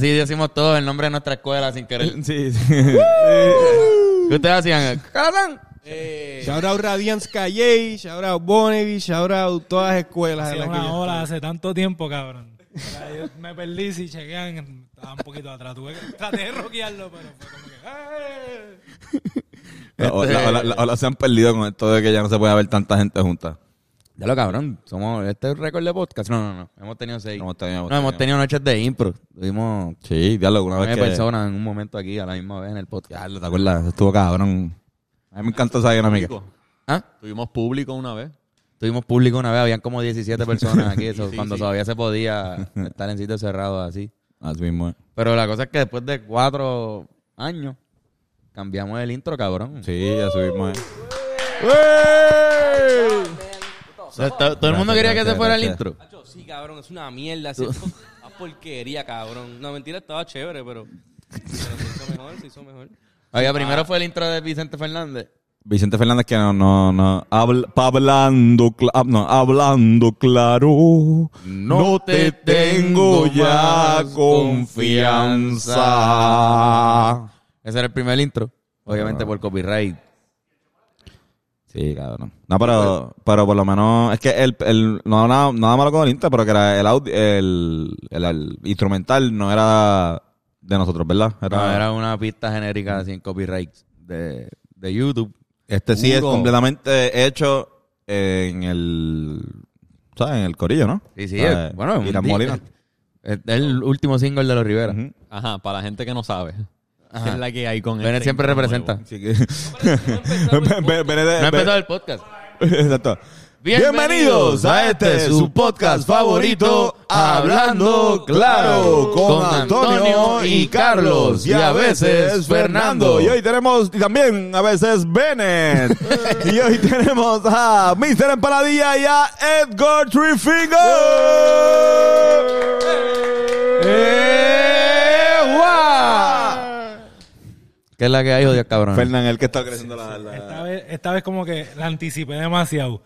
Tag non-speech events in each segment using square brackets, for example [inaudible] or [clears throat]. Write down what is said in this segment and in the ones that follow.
Casi decimos todo el nombre de nuestra escuela sin querer. Sí, sí. ¿Qué ustedes hacían? ¡Cabrón! Eh, Shout out Radiance Calle, shout out Bonneville, shout out todas las escuelas. que una hora hace tanto tiempo, cabrón. Yo me perdí si chequean, estaba un poquito atrás. Tuve que, traté de rockearlo, pero fue como que... ¡eh! [laughs] La- la- la- la- Ahora se han perdido con esto de que ya no se puede ver tanta gente junta. Ya lo cabrón. Somos, este es récord de podcast. No, no, no. Hemos tenido seis. Hemos tenido- no, hemos tenido noches de impro. Tuvimos Sí, diablo, alguna vez nueve que... personas en un momento aquí a la misma vez en el podcast. Diablo, ¿te acuerdas? Estuvo cabrón. A mí me encantó esa dinámica. ¿Ah? Tuvimos público una vez. Tuvimos público una vez, habían como 17 personas aquí, [laughs] eso, Sí, cuando sí. todavía se podía estar en sitios cerrados así. Así mismo es. Pero la cosa es que después de cuatro años cambiamos el intro, cabrón. Sí, así mismo es. Todo el mundo quería que se fuera el intro. Sí, cabrón, es una mierda. Es una porquería, cabrón. No, mentira, estaba chévere, pero, pero se hizo mejor, se hizo mejor. Oiga, primero fue el intro de Vicente Fernández. Vicente Fernández que no, no, no. Hablando, ah, no, hablando claro. No te tengo ya confianza. Ese era el primer intro. Obviamente por copyright. Sí, cabrón. No, pero, pero por lo menos, es que el, el, no nada, nada malo con el intro, pero que era el, audio, el, el, el instrumental no era de nosotros, ¿verdad? No, era una pista genérica sin copyright de, de YouTube. Este sí es completamente hecho en el, ¿sabes? En el corillo, ¿no? Sí, sí. Es- bueno, Molina. Es el último single de los Rivera. Ajá, para la gente que no sabe. Ajá. ¿Qué es la que hay con Bennett este siempre representa. Así que... [laughs] No ha empezado el podcast. [laughs] Exacto. Bienvenidos a este, su podcast favorito, Hablando Claro, con Antonio y Carlos, y a veces Fernando. Y hoy tenemos y también a veces Bennett. [laughs] y hoy tenemos a Mr. Empaladilla y a Edgar Trifinger. ¡Eh, guau! ¿Qué es la que hay, jodido cabrón? Fernán, el que está creciendo la... la- Esta vez, esta vez como que la anticipé demasiado.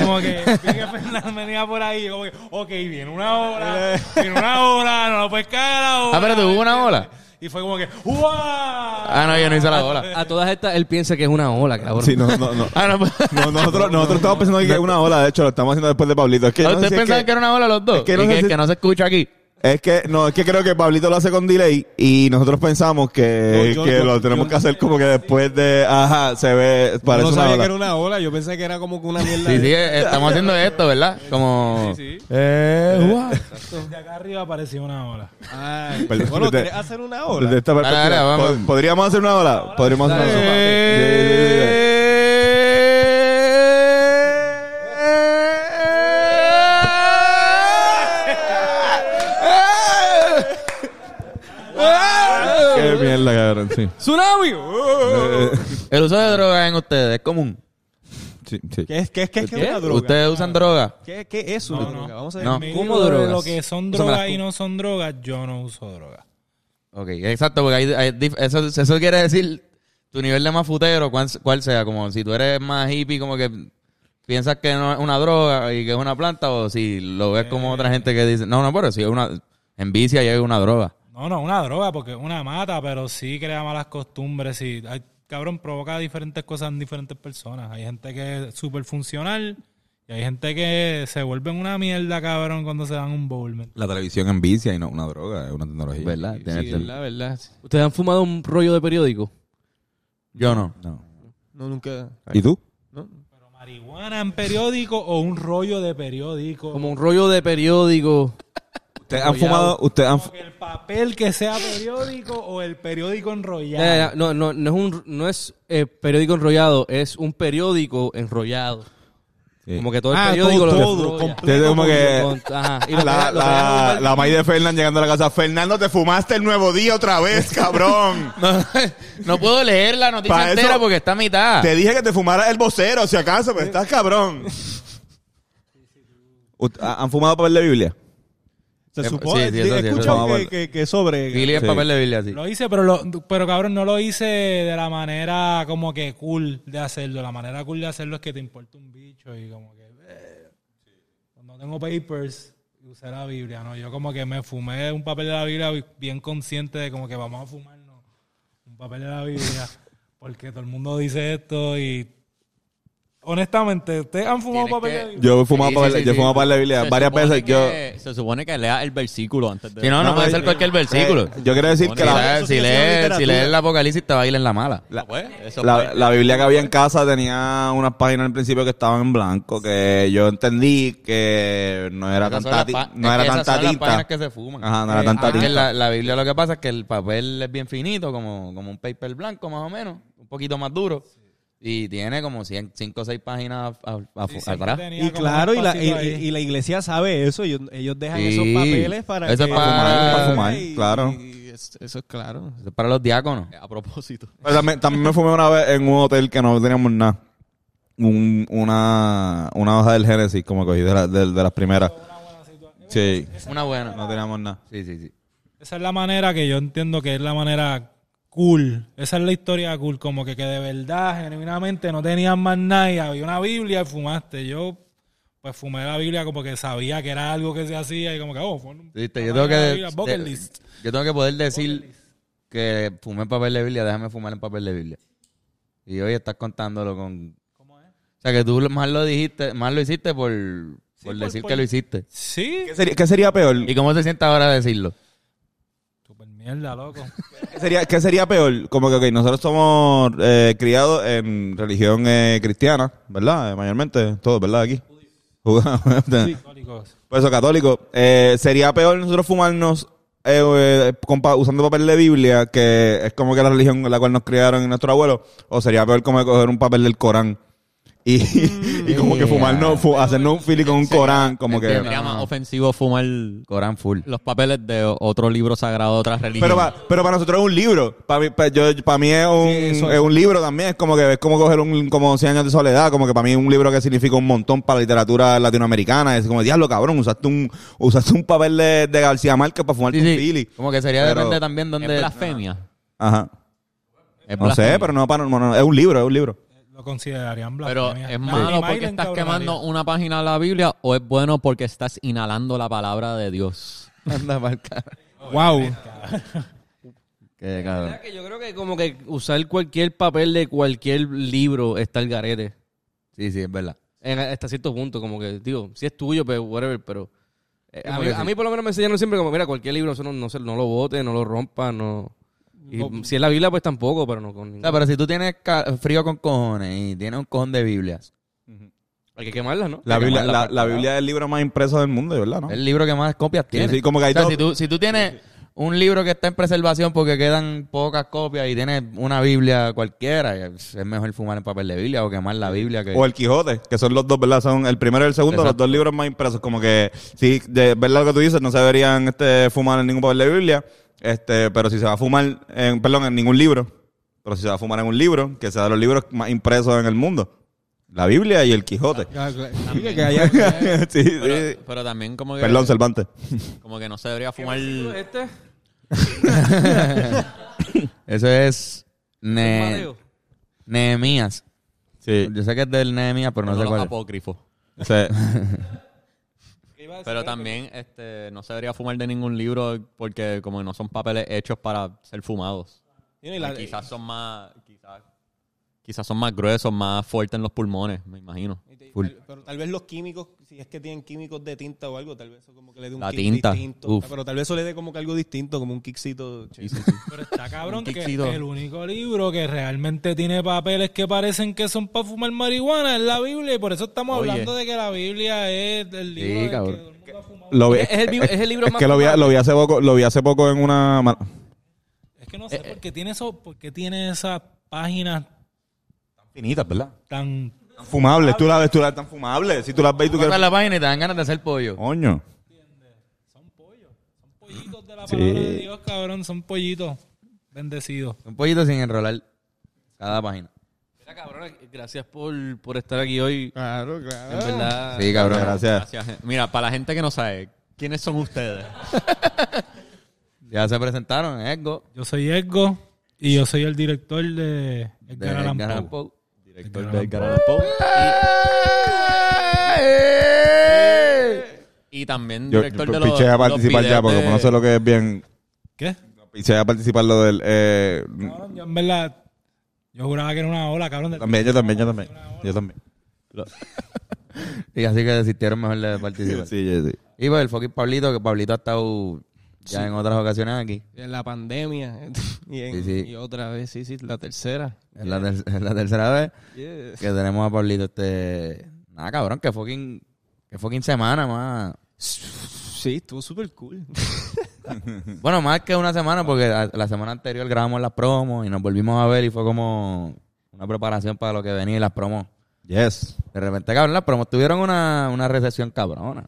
Como que vi que Fernández venía por ahí, como que, ok, viene una ola, viene una ola, no lo puedes caer a la ola. Ah, pero tuvo una ola. Y fue como que, ¡guau! Ah, no, yo no hice la ola. A todas estas, él piensa que es una ola, cabrón. Sí, no, no, no. Ah, no, pues. No, nosotros, nosotros estamos pensando que es una ola, de hecho, lo estamos haciendo después de Pablito. Es que no sé ¿Ustedes si que... era una ola los dos? es que no y sé que, si- que no se escucha aquí. Es que, no, es que creo que Pablito lo hace con delay y nosotros pensamos que, No, yo- que yo- lo tenemos yo- que hacer como que después de, ajá, se ve, parece no una sabía ola. que era una ola, yo pensé que era como que una mierda. Sí, de- sí, eh, estamos haciendo esto, ¿verdad? Como... Sí, sí. Eh, guau. De acá arriba parecía una ola. Ay, bueno, desde- ¿quieres hacer una Desde ola? esta Dale, perspectiva, dale, vamos. ¿pod- ¿podríamos hacer una ola? Podríamos hacer una ola. Sí. ¡Tsunami! El uso de drogas en ustedes es común. Sí, sí. ¿Qué es, qué es, qué es, qué es una droga? ¿Ustedes usan droga? ¿Qué, qué es una No, no. droga? Vamos a ver. No. Me ¿Cómo digo de drogas? Lo que son drogas y no son drogas, yo no uso drogas. Ok, exacto, porque hay, hay dif- eso, eso quiere decir tu nivel de más futero, cuál, cuál sea, como si tú eres más hippie, como que piensas que no es una droga y que es una planta, o si lo ves como otra gente que dice, no, no, pero si es una, en vicia ya es una droga. No, no, una droga, porque una mata, pero sí crea malas costumbres. Y, ay, cabrón, provoca diferentes cosas en diferentes personas. Hay gente que es súper funcional y hay gente que se vuelve una mierda, cabrón, cuando se dan un bowl. La televisión en vicia y no una droga, es una tecnología. ¿Verdad? Tienes Sí, el- la verdad. ¿Ustedes han fumado un rollo de periódico? Yo no. No. No, nunca. ¿Y tú? No. Pero marihuana en periódico o un rollo de periódico. Como un rollo de periódico. ¿Ustedes han fumado? ¿Ustedes han Como que el papel que sea periódico o el periódico enrollado. Ya, ya, No, no, no es un no es eh, periódico enrollado, es un periódico enrollado. Sí. Como que todo el Ah, periódico todo, lo todo, completo. Desde como que Con- ajá, y lo la, la. May de Fernán llegando a la casa. Fernando, te fumaste el nuevo día otra vez, [laughs] cabrón. No, [laughs] no puedo leer la noticia entera porque está a mitad. te dije que te fumaras el vocero, si acaso, pero estás cabrón. [laughs] ¿Han fumado papel de Biblia? Se Eh, supone. sí, sí, eso he sí, que, que, que sobre. Gili es Sí. papel de Biblia, sí. Lo hice, pero, lo, pero cabrón, no lo hice de la manera como que cool de hacerlo. La manera cool de hacerlo es que te importa un bicho y como que... eh, cuando tengo papers, y usé la Biblia, ¿no? Yo como que me fumé un papel de la Biblia bien consciente de como que vamos a fumarnos un papel de la Biblia [laughs] porque todo el mundo dice esto y honestamente, ¿ustedes han fumado Tienes papel que- de la Biblia? Yo he fumado Sí, sí, yo he sí. fumado para la Biblia Se varias supone veces. Yo, Se supone que lea el versículo antes de... Si no, no, No, puede no, ser eh, cualquier versículo. eh, yo quiero decir que Si la, si lees literatura. si lees el Apocalipsis te va a ir en la mala. la, Pues, eso la, fue- la Biblia que había en casa tenía unas páginas al principio que estaban en blanco, que yo entendí que no era Esas son tanta, las ti- pa- no es era que esas tanta son las tinta. páginas que se fuman. Ajá, no era Eh, tanta tinta. la, la Biblia lo que pasa es que el papel es bien finito, como, como un paper blanco más o menos, un poquito más duro. Y tiene como 5 o 6 páginas a- a- Sí, atrás. Y claro, y la, y, la iglesia sabe eso. Ellos, ellos dejan Sí. esos papeles para Eso que... es para- para fumar, y- claro. eso es claro. Eso es para los diáconos. A propósito. Pero también, también me fumé una vez en un hotel que no teníamos nada. Un, una, una hoja del Génesis, como cogí de, la- de, de las primeras. Sí, Una buena. no teníamos nada. Sí, sí, sí. Esa es la manera que yo entiendo que es la manera cool. Esa es la historia cool. Como que, que de verdad, genuinamente, no tenían más nada y había una Biblia y fumaste. Yo, pues fumé la Biblia como que sabía que era algo que se hacía y como que, oh, fue un- yo tengo que, Biblia, de- list. yo tengo que poder decir que fumé en papel de Biblia, déjame fumar en papel de Biblia. Y hoy estás contándolo con... O sea, que tú más lo dijiste, más lo hiciste por, por por- decir por- que lo hiciste. Sí. ¿Qué sería, qué sería peor? ¿Y cómo te sientes ahora decirlo? Super mierda, loco. [laughs] ¿Qué sería, qué sería peor? Como que, nosotros somos eh, criados en religión eh, cristiana, ¿verdad? Eh, mayormente, todos, ¿verdad? Aquí. Católicos. Por eso, católico. Eh, ¿Sería peor nosotros fumarnos con usando papel de Biblia, que es como que la religión en la cual nos criaron nuestros abuelos? ¿O sería peor como coger un papel del Corán? Y, y como que fumarnos, fu- hacernos un fili con un Corán, como que... Sería más no. ofensivo fumar Corán full. los papeles de otro libro sagrado de otra religión. Pero, pa- pero para nosotros es un libro. Para mí, pa- yo, para mí es, un, eso es un libro también. Es como que es como coger un como 100 años de soledad. Como que para mí es un libro que significa un montón para la literatura latinoamericana. Es como, diablo, cabrón, usaste un, usaste un papel de, de García Márquez para fumarte Sí, un fili. Como que sería Pero- depende también es donde... blasfemia. Ajá. Es No sé, pero no, para, no, no, es un libro, es un libro. Lo considerarían Pero blasfemia. es La malo porque estás quemando una página de la Biblia o es bueno porque estás inhalando la palabra de Dios. [laughs] Anda cara. Wow. Qué [laughs] cabrón. ¿Verdad que yo creo que como que usar cualquier papel de cualquier libro está el garete. Sí, sí, es verdad. En, hasta cierto punto, como que, digo, si es tuyo, pues whatever, pero... eh, a, mí, a mí por lo menos me enseñaron siempre como, mira, cualquier libro, eso no, no, se- no lo bote, no lo rompa, no... Y si es la Biblia, pues tampoco, pero no con O ningún... sea, pero si tú tienes frío con cojones y tienes un cojón de Biblias, Hay que quemarlas, ¿no? La Biblia, quemarla la. Biblia es el libro más impreso del mundo, ¿verdad? ¿no? el libro que más copias tiene. sí, como que hay o sea, dos- si tú, si tú tienes un libro que está en preservación porque quedan pocas copias y tienes una Biblia cualquiera, es mejor fumar en papel de Biblia o quemar la Biblia que... O el Quijote, que son los dos, ¿verdad? Son el primero y el segundo, Exacto. los dos libros más impresos. Como que, sí, de verdad lo que tú dices, no se deberían este, fumar en ningún papel de Biblia. Este, pero si se va a fumar, en, perdón, en ningún libro. Pero si se va a fumar en un libro, que sea de los libros más impresos en el mundo. La Biblia y el Quijote. Sí, que haya- [laughs] sí, sí. Pero, pero también como que, Perdón, Cervantes. como que no se debería fumar... Este, [laughs] Eso es Ne- Mateo. Nehemías. Sí. Yo sé que es del Nehemías, pero no, sé los cuál es. apócrifos. Ese- [laughs] Pero también este, no se debería fumar de ningún libro porque como no son papeles hechos para ser fumados. Y la- quizás son más... Quizás, quizás son más gruesos, más fuertes en los pulmones, me imagino. te- tal- pero tal vez los químicos, si es que tienen químicos de tinta o algo, tal vez eso como que le dé un La kick tinta. distinto. Uf. Pero tal vez eso le dé como que algo distinto, como un kickcito. Sí, sí, sí. Pero está cabrón que kickcito. el único libro que realmente tiene papeles que parecen que son para fumar marihuana es la Biblia y por eso estamos Oye. hablando de que la Biblia es el libro del que todo el mundo ha fumado. lo vi- Es el vi- es el libro es más que lo vi, fumado. lo vi hace poco, lo vi hace poco en una... ma- Es que no sé por qué tiene eso, por qué tiene esas páginas Finitas, ¿verdad? tan fumables. Tú las ves, tú las tan fumables. Si tú las ves y tú quieres... la página y te dan ganas de hacer pollo. Coño. son pollos, son pollitos de la Sí. palabra de Dios, cabrón, son pollitos bendecidos. Un pollito sin enrolar cada página. Mira, cabrón, gracias por, por estar aquí hoy. Claro, claro. En verdad. Sí, cabrón. Gracias. Gracias. Mira, para la gente que no sabe, ¿quiénes son ustedes? [laughs] Ya se presentaron, Edgo. Yo soy Edgo y yo soy el director de de Edgar Allan Edgar Allan Poe. De Edgar Allan Poe. Y también Yo, director yo de los, piché a los participar ya porque de- como no sé lo que es bien. ¿Qué? Piché a participar lo del. Eh, Cabrón, yo en verdad, yo juraba que era una ola, cabrón. del- también, yo también, yo también. Yo también. [laughs] Y así que desistieron mejor de participar. Sí, sí, sí. Y pues el fucking Pablito, que Pablito ha estado ya en otras ocasiones aquí. En la pandemia. [laughs] y, en- Sí, sí. y otra vez, sí, sí, la tercera. Es la, ter- es la tercera vez que tenemos a Pablito este... Nada, cabrón, que fucking... Que fucking semana más... Sí, estuvo súper cool. [laughs] Bueno, más que una semana, porque la, la semana anterior grabamos las promos y nos volvimos a ver y fue como una preparación para lo que venía y las promos. Yes. De repente, cabrón, las promos tuvieron una, una recepción cabrona.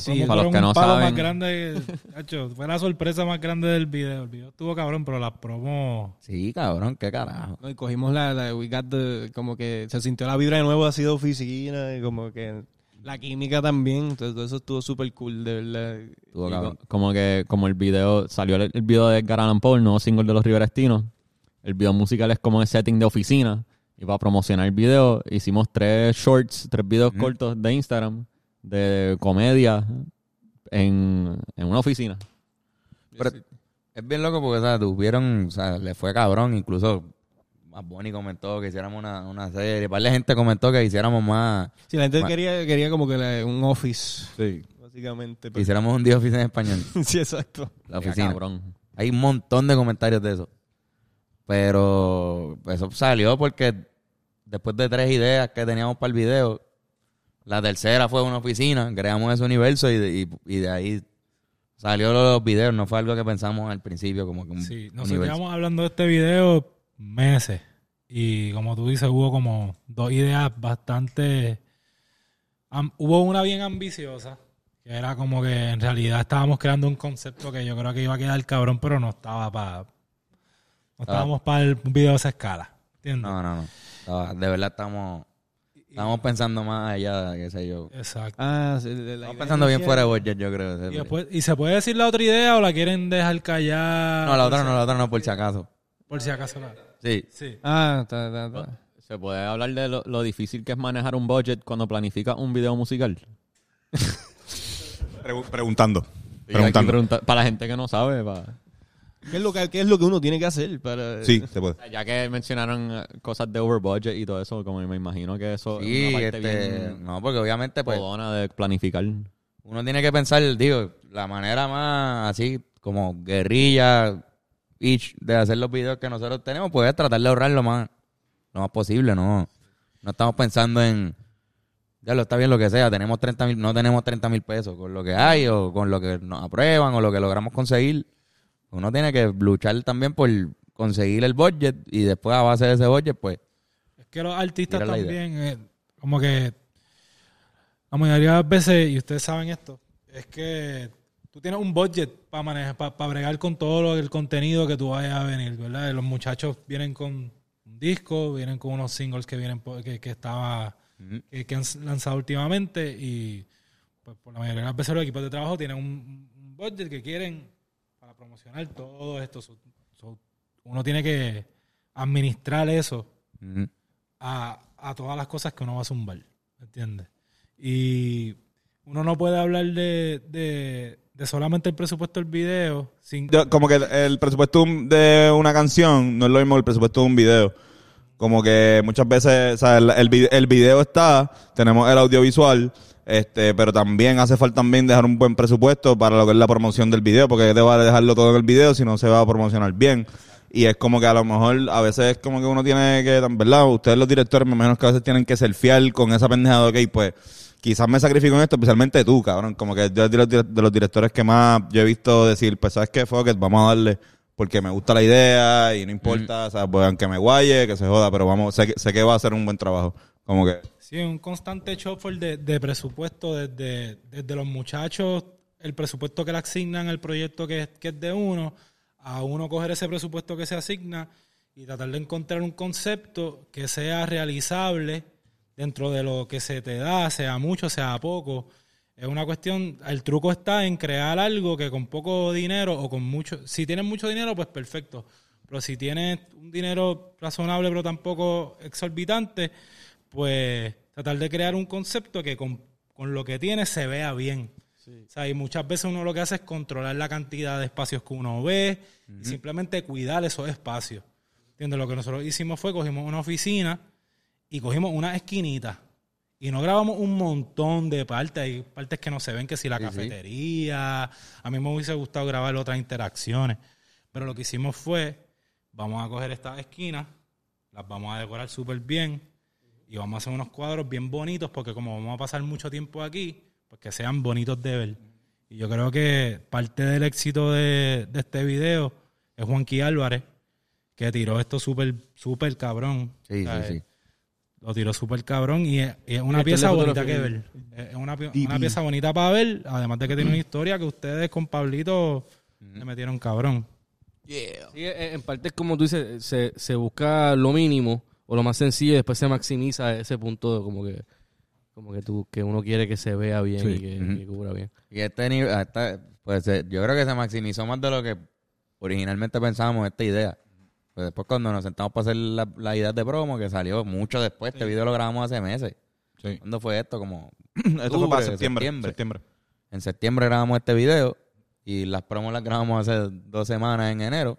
Sí, para los que no saben, más grande, Hacho, fue la sorpresa más grande del video. El video estuvo cabrón, pero las promos... Sí, cabrón, qué carajo. No, y cogimos la, la we got the- como que se sintió la vibra de nuevo así de oficina y como que la química también. Entonces todo eso estuvo súper cool, de verdad. Estuvo cabrón. como que como el video salió el, el video de Edgar Allan el nuevo single de los Riverestinos. El video musical es como el setting de oficina. Y para promocionar el video hicimos tres shorts, tres videos cortos de Instagram de comedia en, en una oficina. Pero es bien loco porque, o sea, tuvieron, o sea, le fue cabrón, incluso más Bonnie comentó que hiciéramos una, una serie, par de gente comentó que hiciéramos más, Sí, la gente quería, quería como que la- un office, Sí. básicamente. pero- hiciéramos un día oficina en español, [laughs] sí, exacto. la oficina. cabrón. Hay un montón de comentarios de eso. Pero eso salió porque después de tres ideas que teníamos para el video, la tercera fue una oficina, creamos ese universo y de, y, y de ahí salió los videos. No fue algo que pensamos al principio como que un Sí, nosotros llevamos hablando de este video meses. Y como tú dices, hubo como dos ideas bastante... hubo una bien ambiciosa, que era como que en realidad estábamos creando un concepto que yo creo que iba a quedar cabrón, pero no estaba para... No estábamos para el video de esa escala. ¿Entiendes? No, no, no. De verdad estamos, estamos pensando más allá, qué sé yo. Exacto. Ah, sí, de la Estamos pensando bien fuera de budget, yo creo. Y, después, ¿Y se puede decir la otra idea o la quieren dejar callar? No, la otra no, la otra no, por si acaso. Por si acaso la... Sí. Sí. Ah, está, está, está. ¿Se puede hablar de lo, lo difícil que es manejar un budget cuando planifica un video musical? Pregu- preguntando. Preguntando. pregunta- para la gente que no sabe, para- ¿Qué es, lo que, ¿Qué es lo que uno tiene que hacer para...? Sí, se puede. ya que mencionaron eh, cosas de over budget y todo eso, como me imagino que eso Sí, es una parte este, bien no, porque obviamente pues de planificar. uno tiene que pensar, digo, la manera más así como guerrilla each de hacer los videos que nosotros tenemos, pues es tratar de ahorrar lo más, lo más posible, ¿no? No estamos pensando en, ya lo está bien lo que sea, tenemos 30 mil, no tenemos 30 mil pesos con lo que hay o con lo que nos aprueban o lo que logramos conseguir. Uno tiene que luchar también por conseguir el budget y después a base de ese budget, pues Es que los artistas también, eh, como que la mayoría de las veces, y ustedes saben esto, es que tú tienes un budget para manejar, para bregar con todo lo, el contenido que tú vayas a venir, ¿verdad? Los muchachos vienen con un disco, vienen con unos singles que vienen por- que, que estaba que, que han lanzado últimamente y pues por la mayoría de las veces los equipos de trabajo tienen un, un budget que quieren para promocionar todo esto. So- so, uno tiene que administrar eso ujú. a, a todas las cosas que uno va a zumbar, ¿entiendes? Y uno no puede hablar de, de, de solamente el presupuesto del video sin... Yo- como que el presupuesto de una canción no es lo mismo que el presupuesto de un video. Como que muchas veces, o sea, el, el, el video está, tenemos el audiovisual, este, pero también hace falta también dejar un buen presupuesto para lo que es la promoción del video, porque te vale dejarlo todo en el video si no se va a promocionar bien. Y es como que a lo mejor a veces es como que uno tiene que, ¿verdad? Ustedes los directores, me imagino que a veces tienen que ser fiel con esa pendejada, ok, pues quizás me sacrifico en esto, especialmente tú, cabrón. Como que yo de los, de los directores que más yo he visto decir, pues sabes qué, fuck it, vamos a darle porque me gusta la idea y no importa, o sea, pues aunque me guaye, que se joda, pero vamos, sé, que- sé que va a ser un buen trabajo. Como que, Sí, un constante shuffle de, de presupuesto desde, desde los muchachos, el presupuesto que le asignan al proyecto que que es de uno, a uno coger ese presupuesto que se asigna y tratar de encontrar un concepto que sea realizable dentro de lo que se te da, sea mucho, sea poco. Es una cuestión, el truco está en crear algo que con poco dinero o con mucho, si tienes mucho dinero, pues perfecto. Pero si tienes un dinero razonable pero tampoco exorbitante, pues tratar de crear un concepto que con, con lo que tienes se vea bien. O sea, y muchas veces uno lo que hace es controlar la cantidad de espacios que uno ve y simplemente cuidar esos espacios. ¿Entiendes? Lo que nosotros hicimos fue cogimos una oficina y cogimos una esquinita. Y no grabamos un montón de partes. Hay partes que no se ven, que si la cafetería. A mí me hubiese gustado grabar otras interacciones. Pero lo que hicimos fue, vamos a coger estas esquinas, las vamos a decorar súper bien y vamos a hacer unos cuadros bien bonitos porque como vamos a pasar mucho tiempo aquí, pues que sean bonitos de ver. Y yo creo que parte del éxito de, de este video es Juanqui Álvarez, que tiró esto súper, súper cabrón. Sí, O sea, sí, sí. Lo tiró súper cabrón y es, y es una Este pieza bonita que ver. Es una, una pieza bonita para ver, además de que tiene una historia que ustedes con Pablito le metieron cabrón. Sí, eh, en parte es como tú dices, se, se busca lo mínimo o lo más sencillo y después se maximiza ese punto de como que como que tú que uno quiere que se vea bien y que, cubra bien. Y este nivel, hasta, pues eh, yo creo que se maximizó más de lo que originalmente pensábamos esta idea. Pues después cuando nos sentamos para hacer la, la idea de promo, que salió mucho después, este video lo grabamos hace meses. Sí. ¿Cuándo fue esto? Como [clears throat] Esto fue para septiembre. septiembre. septiembre. en septiembre grabamos este video y las promos las grabamos hace dos semanas en enero.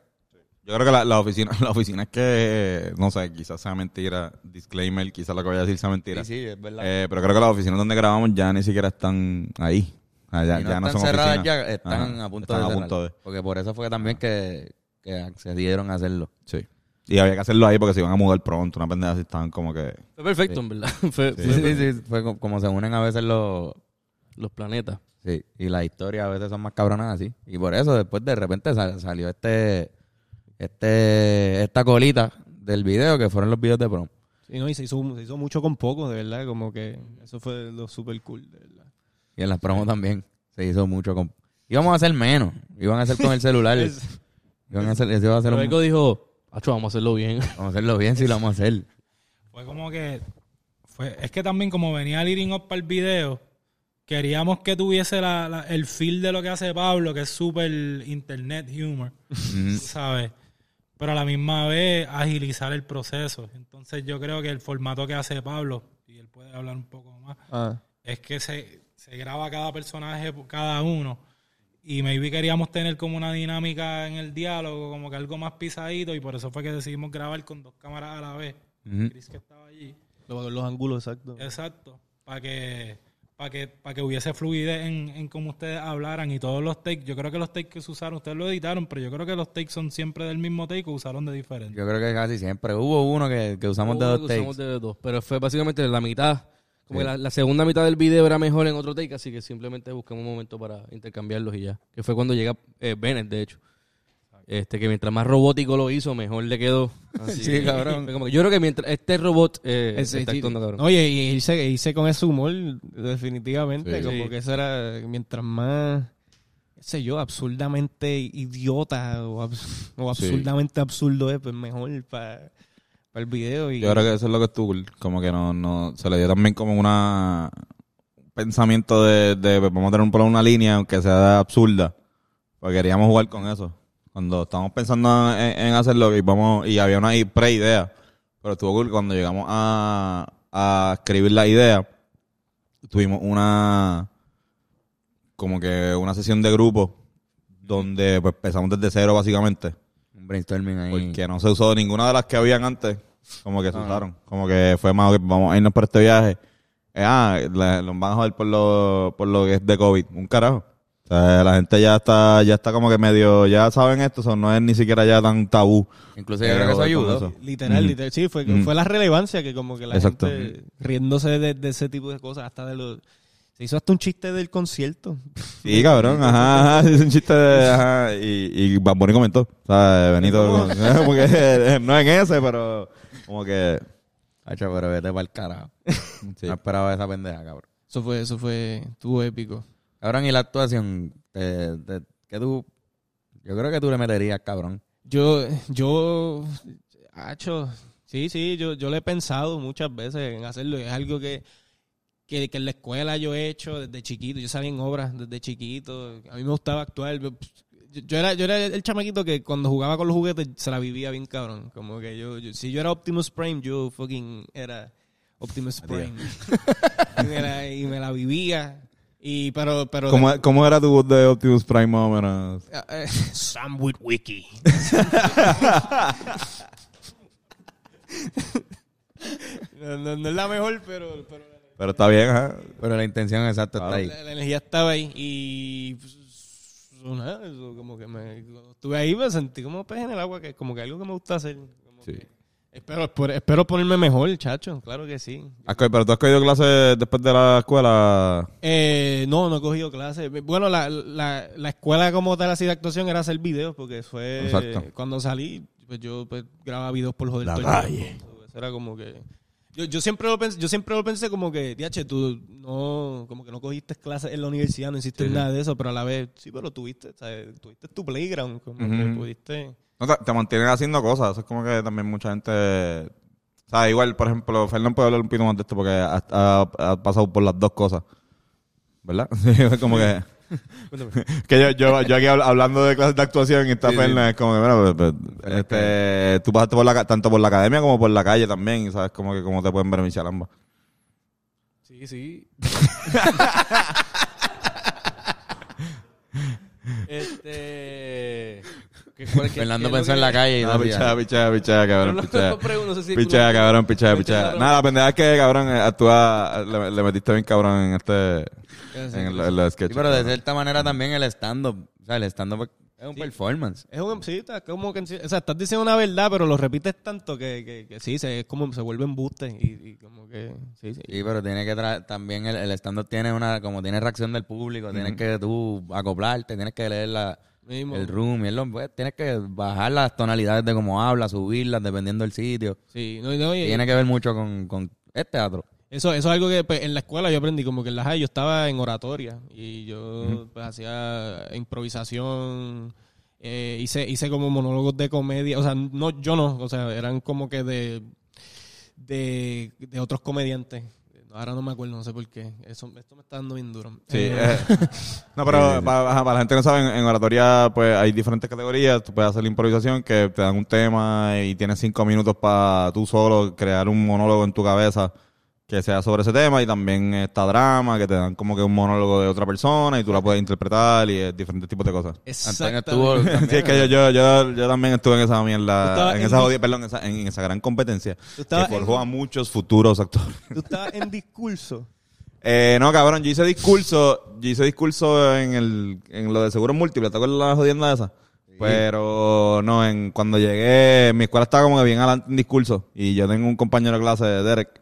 Yo creo que la, la oficina, [laughs] la oficina es que, no sé, quizás sea mentira, disclaimer, quizás lo que voy a decir sea mentira. Sí, sí, es verdad. Eh, pero creo que las oficinas donde grabamos ya ni siquiera están ahí. Ah, ya, Y no ya no están son cerradas oficinas. ya, están Ajá, a punto están de a cerrar. punto de. Porque por eso fue también que, que accedieron a hacerlo. Sí. Y había que hacerlo ahí porque se iban a mudar pronto. Una pendeja así estaban como que. Fue perfecto, en verdad. [laughs] Fue, Sí, fue sí, sí, Fue co- como se unen a veces los... los planetas. Sí, y las historias a veces son más cabronas así. Y por eso después de repente sal- salió este, este, esta colita del video que fueron los videos de prom. Sí, no, y se hizo, se hizo mucho con poco, de verdad. Como que eso fue lo super cool, de verdad. Y en las promos también se hizo mucho con... Íbamos a hacer menos. Iban a hacer con el celular. [laughs] Iban a hacer, eso iba a hacer un- dijo, Acho, vamos a hacerlo bien. [laughs] Vamos a hacerlo bien si lo vamos a hacer. Fue como que. Fue, es que también, como venía leading up para el video, queríamos que tuviese la, la- el feel de lo que hace Pablo, que es súper internet humor, ¿sabes? Pero a la misma vez agilizar el proceso. Entonces, yo creo que el formato que hace Pablo, y él puede hablar un poco más, Ah. es que se, se graba cada personaje, cada uno. Y maybe queríamos tener como una dinámica en el diálogo, como que algo más pisadito, y por eso fue que decidimos grabar con dos cámaras a la vez. Ujú. Chris que estaba allí. Los, los ángulos exactos. Exacto. Para que, para que, para que hubiese fluidez en, en cómo ustedes hablaran y todos los takes. Yo creo que los takes que se usaron, ustedes lo editaron, pero yo creo que los takes son siempre del mismo take o usaron de diferente. Yo creo que casi siempre. Hubo uno que, que usamos de dos que takes. usamos de dos, pero fue básicamente la mitad. Como Sí. que la, la segunda mitad del video era mejor en otro take, así que simplemente buscamos un momento para intercambiarlos y ya. Que fue cuando llega eh, Bennett, de hecho. Este, que mientras más robótico lo hizo, mejor le quedó. [laughs] Así Sí, que- cabrón. fue como que yo creo que mientras este robot eh, Ese, está sí. actuando cabrón. Oye, y irse con ese humor, definitivamente. Sí. como Sí. que eso era mientras más, qué sé yo, absurdamente idiota o, abs- o Sí. absurdamente absurdo es, pues mejor para el video. Y, Yo creo que eso es lo que estuvo. Como que no, no, se le dio también como una un pensamiento de, de pues, vamos a tener un- una línea, aunque sea absurda. Porque queríamos jugar con eso. Cuando estábamos pensando en, en hacerlo y vamos, y había una pre-idea. Pero estuvo cool cuando llegamos a, a escribir la idea. Tuvimos una como que una sesión de grupo donde pues empezamos desde cero básicamente. Un brainstorming ahí. Porque no se usó ninguna de las que habían antes. Como que se usaron. Como que fue más, ok, vamos a irnos por este viaje. Eh, ah, la- los van a joder por lo, por lo que es de COVID. Un carajo. O sea, la gente ya está, ya está como que medio, ya saben esto, sea, no es ni siquiera ya tan tabú. Incluso yo creo que eso ayudó. eso. Literal, literal. Sí, fue, fue la relevancia que como que la Exacto. gente riéndose de, de ese tipo de cosas, hasta de los... Se hizo hasta un chiste del concierto. Sí, cabrón, ajá, ajá, es un chiste de, ajá, y, y Bad Bunny comentó, o sea, Benito, [laughs] como que [laughs] no en ese, pero como que, Hacho, pero vete para el carajo. [laughs] sí. No esperaba esa pendeja, cabrón. Eso fue, eso fue, estuvo épico. Cabrón, y la actuación, te, te- que tú, yo creo que tú le meterías, cabrón. Yo, yo, hacho, sí, sí, yo, yo le he pensado muchas veces en hacerlo. Es algo que, que, que en la escuela yo he hecho desde chiquito. Yo salí en obras desde chiquito. A mí me gustaba actuar. Yo, yo era, yo era el chamaquito que cuando jugaba con los juguetes se la vivía bien cabrón. Como que yo, yo- si yo era Optimus Prime, yo fucking era Optimus Prime. [laughs] y, me la, y me la vivía. Y, pero, pero... ¿Cómo, cómo era tu voz de Optimus Prime más o menos? Eh, Sam Witwicky. [laughs] no, no- no es la mejor, pero, pero Pero está bien, ajá. Pero la intención exacta Claro. está ahí. la, la energía estaba ahí. Y pues, nada, eso como que me, cuando estuve ahí me sentí como pez en el agua, que como que algo que me gusta hacer. Como Sí. que- espero, espero, espero ponerme mejor, chacho. Claro que sí. Co- Pero tú has cogido clases después de la escuela. Eh, no, no he cogido clases. Bueno, la, la, la escuela como tal así de actuación era hacer videos, porque fue Exacto. cuando salí, pues yo pues, grababa videos por joder La calle. Eso era como que yo, yo siempre lo pensé, yo siempre lo pensé como que, diache, tú no, como que no cogiste clases en la universidad, no hiciste Sí, nada de eso, pero a la vez, sí, pero tuviste, ¿sabes? tuviste tu playground, como que Ujú. pudiste. No, te, te mantienen haciendo cosas. Eso es como que también mucha gente. O sea, igual, por ejemplo, Fernando puede hablar un poquito más de esto porque ha, ha- ha pasado por las dos cosas. ¿Verdad? [laughs] Sí, es como que. [laughs] que yo, yo, yo aquí habl- hablando de clases de actuación y está Sí, sí. Fernan, es como que, bueno, pues, pues, este, tú pasaste por la, tanto por la academia como por la calle también, y sabes como que cómo te pueden beneficiar ambas. Sí, sí. [laughs] este. ¿Qué- cuál- qué- Fernando pensó en la calle y No, decía, pichea, pichea, pichea, cabrón, si- Pichea, cabrón, pichea. entiendo, Nada, la pendeja es que, cabrón, eh, actúa, le, le metiste bien cabrón en este, en, el- Sí, sketches. pero de cierta manera también el stand-up. O sea, el stand-up es un performance. Es un, sí, está como que, o sea, estás diciendo una verdad, pero lo repites tanto que, que, que sí, se, es como se vuelve embuste y, y como que, sí, sí. Sí, pero tiene que tra- también el, el stand-up tiene una, como tiene reacción del público, tienes que tú acoplarte, tienes que leer la, Mismo. el room y es lo- pues, tienes que bajar las tonalidades de cómo habla, subirlas dependiendo del sitio. Sí, no, no, y- Tiene que ver mucho con, con es teatro. Eso, eso es algo que pues, en la escuela yo aprendí, como que en la high yo estaba en oratoria y yo pues hacía improvisación, eh, hice, hice como monólogos de comedia, o sea, no, yo no, o sea, eran como que de, de, de otros comediantes. Ahora no me acuerdo, no sé por qué. Eso, esto me está dando bien duro. Sí, Eh, eh, [laughs] no, pero Para, ajá, para la gente que no sabe, en, en oratoria pues hay diferentes categorías. Tú puedes hacer la improvisación que te dan un tema y tienes cinco minutos para tú solo crear un monólogo en tu cabeza que sea sobre ese tema y también está drama que te dan como que un monólogo de otra persona y tú la puedes interpretar y es diferentes tipos de cosas. Antonio estuvo exactamente. [laughs] también, Sí, es que yo, yo, yo, yo también estuve en esa mierda, en en esa jodida- perdón, en esa, en esa gran competencia que forjó en- a muchos futuros actores. Tú estabas en discurso. Eh, no, cabrón, yo hice discurso, yo hice discurso en el, en lo de seguros múltiples, ¿te acuerdas la jodienda esa? Pero no, en cuando llegué, mi escuela estaba como que bien adelante en discurso y yo tengo un compañero de clase, Derek,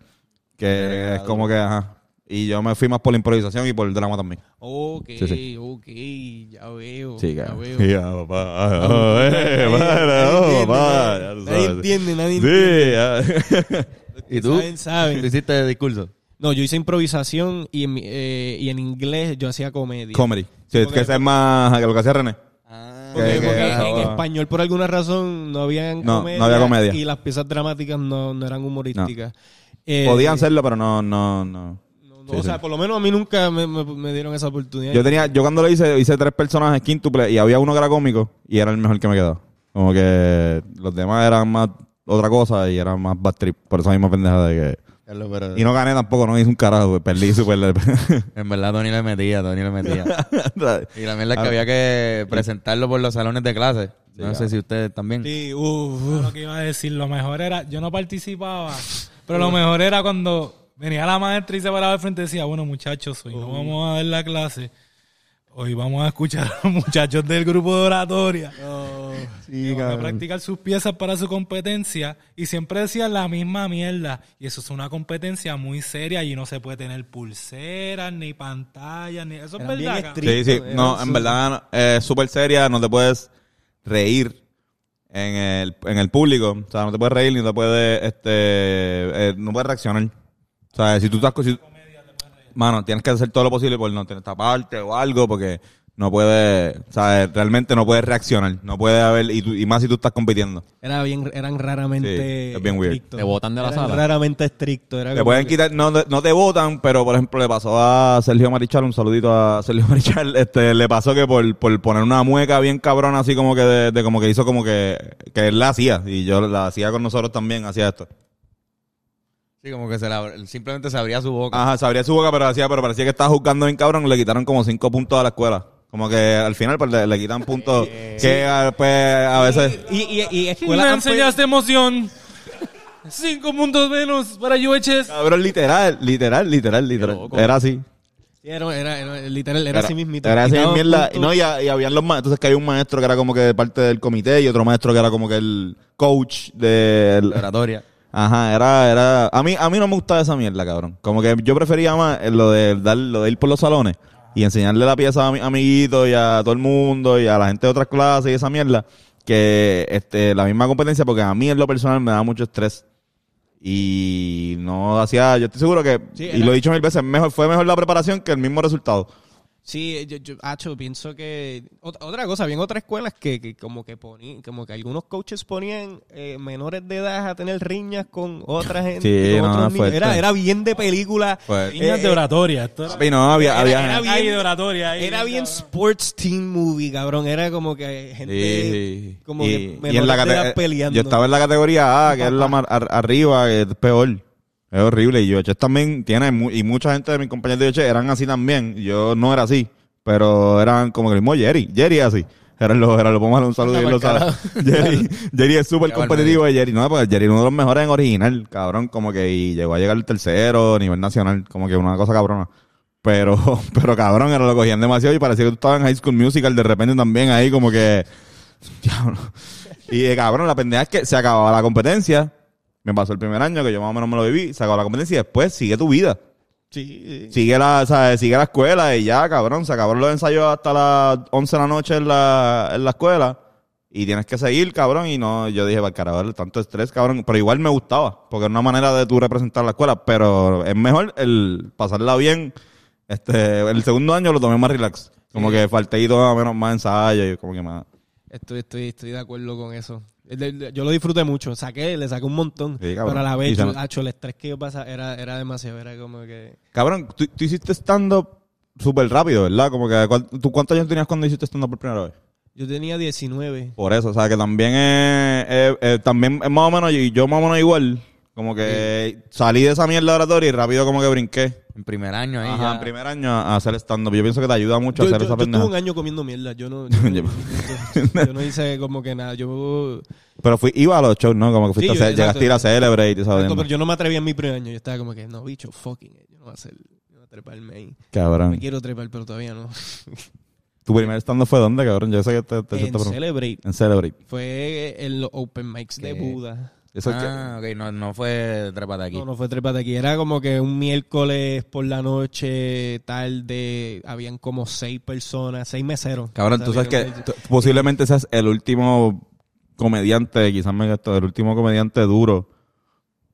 que es como que, ajá, y yo me fui más por la improvisación y por el drama también. Ok, Sí, sí. ok, ya veo. Sí, ya veo. [laughs] Ya, papá. Oh, eh, para, oh, Nadie entiende, nadie Sí, entiende. ya. [laughs] ¿Y tú? Saben, saben. ¿Tú hiciste discurso? No, yo hice improvisación y en, eh, y en inglés yo hacía comedia. Comedy. Sí, es que es más que lo que hacía René. Porque, que- porque que- en español, por alguna razón, no había No, comedia. no había comedia. Y las piezas dramáticas no, no eran humorísticas. Eh, Podían serlo, pero no, no, no. no, no, Sí, o sea, sí. por lo menos a mí nunca me, me- me dieron esa oportunidad. Yo tenía, yo cuando lo hice, hice tres personajes quíntuple y había uno que era cómico y era el mejor que me quedó. Como que los demás eran más otra cosa y eran más bad trip. Por esa misma pendeja de que. Carlos, pero Y no gané tampoco, no hice un carajo, güey. perdí [laughs] súper. [laughs] en verdad Tony le metía, Tony le metía. [laughs] Y la mierda es que había que presentarlo por los salones de clase. No sé si ustedes también. Sí, uf, uf. Lo que iba a decir, lo mejor era, yo no participaba, pero lo mejor era cuando venía la maestra y se paraba al frente y decía, bueno muchachos, hoy no vamos a dar la clase, hoy vamos a escuchar a los muchachos del grupo de oratoria. van a practicar sus piezas para su competencia y siempre decían la misma mierda. Y eso es una competencia muy seria y no se puede tener pulseras, ni pantallas, ni... Eso es Eran bien verdad. cabrón? estrictos. Sí, sí. No, en verdad es súper seria. No te puedes reír en el, en el público. O sea, no te puedes reír ni te puedes, este, eh, no puedes reaccionar. O sea, si tú estás... si- mano, tienes que hacer todo lo posible por no tener esta parte o algo porque no puedes, o sea, realmente no puedes reaccionar. No puede haber, y, tú- y más si tú estás compitiendo. Era bien, eran raramente Sí, es bien weird. estrictos. Te botan de la Eran sala. raramente estrictos. Era Te pueden que- quitar, no, no te votan, pero por ejemplo le pasó a Sergio Marichal, un saludito a Sergio [laughs] Marichal, este, le pasó que por, por poner una mueca bien cabrona así como que de, de como que hizo como que, que él la hacía, y yo la hacía con nosotros también, hacía esto. Sí, como que se la- simplemente se abría su boca. Ajá, se abría su boca, pero hacía, pero parecía que estaba jugando bien cabrón. Le quitaron como cinco puntos a la escuela. Como que al final pues, le, le quitan puntos [laughs] que ah, pues, a veces... Y, y, y Me escuela enseñaste emoción. Cinco puntos menos para UHS. Cabrón, literal, literal, literal, literal. Era así. Era, era, era- literal, era, así mismito. Era así Quitaban mierda. puntos. No, y, y habían los maestros. Entonces que había un maestro que era como que parte del comité y otro maestro que era como que el coach del... La oratoria. Ajá, era, era, a mí, a mí no me gustaba esa mierda, cabrón. Como que yo prefería más eh, lo de dar, lo de ir por los salones y enseñarle la pieza a mi amiguito y a todo el mundo y a la gente de otras clases y esa mierda que este la misma competencia porque a mí en lo personal me da mucho estrés y no hacía, yo estoy seguro que Sí, y lo he dicho mil veces, mejor fue mejor la preparación que el mismo resultado. Sí, yo, yo acho, pienso que ot- otra cosa, bien otras escuelas que, que como que ponían, como que algunos coaches ponían eh, menores de edad a tener riñas con otra [laughs] gente, Sí, con no, otros niños. fuerte. Era, era bien de película. Pues, Eh, de eh, oratoria. Esto era, no, había, Era- había, era bien- Ahí de oratoria. ahí, Era bien cabrón. sports teen movie, cabrón. Era como que gente Sí, sí. como y, que y menores en la de edad peleando. Yo estaba en la categoría A, que es la más ar- arriba, que es peor. Es horrible. Y yo también tiene, y mucha gente de mis compañeros de Yoche eran así también. Yo no era así, pero eran como que el mismo Jerry. Jerry es así. Eran los, eran los, vamos a darle un saludo y lo sabe. [laughs] Jerry, Jerry es súper competitivo. Jerry, no, porque Jerry es uno de los mejores en original, cabrón. Como que y llegó a llegar al tercero, a nivel nacional. Como que una cosa cabrona. Pero, [laughs] pero cabrón, era lo cogían demasiado y parecía que tú estabas en High School Musical de repente también ahí como que... [laughs] Diablo. Y eh, cabrón, la pendeja es que se acababa la competencia. Me pasó el primer año que yo más o menos me lo viví. Se acabó la competencia y después sigue tu vida. Sí, Sigue la, ¿sabes? Sigue la escuela y ya, cabrón. Se acabaron los ensayos hasta las 11 de la noche en la, en la escuela. Y tienes que seguir, cabrón. Y no, yo dije, para carajo, tanto estrés, cabrón. Pero igual me gustaba, porque es una manera de tú representar la escuela. Pero es mejor el pasarla bien. Este, el segundo año lo tomé más relax. Como que falté y todo menos más ensayo y como que más. Estoy, estoy, estoy de acuerdo con eso. De- Yo lo disfruté mucho. Saqué, le saqué un montón. Sí, pero a la vez, yo, acho, el estrés que yo pasaba era, era demasiado. Era como que... Cabrón, tú, tú hiciste stand-up súper rápido, ¿verdad? Como que, ¿cuál- ¿tú cuántos años tenías cuando hiciste stand-up por primera vez? Yo tenía 19. Por eso, o sea, que también es, es- también es más o menos, y yo más o menos igual, como que salí de esa mierda de oratoria y rápido como que brinqué. En primer año ahí Ajá, ya. en primer año a hacer stand-up. Yo pienso que te ayuda mucho Yo, a hacer yo- esa yo estuve pendeja. un año comiendo mierda. Yo no, [laughs] yo, no- yo- yo [laughs] no hice como que nada. Yo, Pero fui, iba a los shows, ¿no? Como que fuiste Sí, a llegaste a ir a. Celebrate Exacto, vaina. pero yo no me atreví en mi primer año. Yo estaba como que, no, bicho, fucking. it, Yo no voy a hacer, yo no voy a treparme ahí. Me Cabrón. quiero trepar, pero todavía no. [laughs] ¿Tu primer stand-up fue dónde, cabrón? Yo sé que te, te, en. Celebrate. En Celebrate. Fue en los open mics de ¿Qué? Buda. Eso es que- Ah, ok, no, no fue trépate aquí. No, no fue trepate aquí. Era como que un miércoles por la noche, tarde, habían como seis personas, seis meseros. Cabrón, tú sabes que posiblemente seas el último comediante, quizás me gasto, el último comediante duro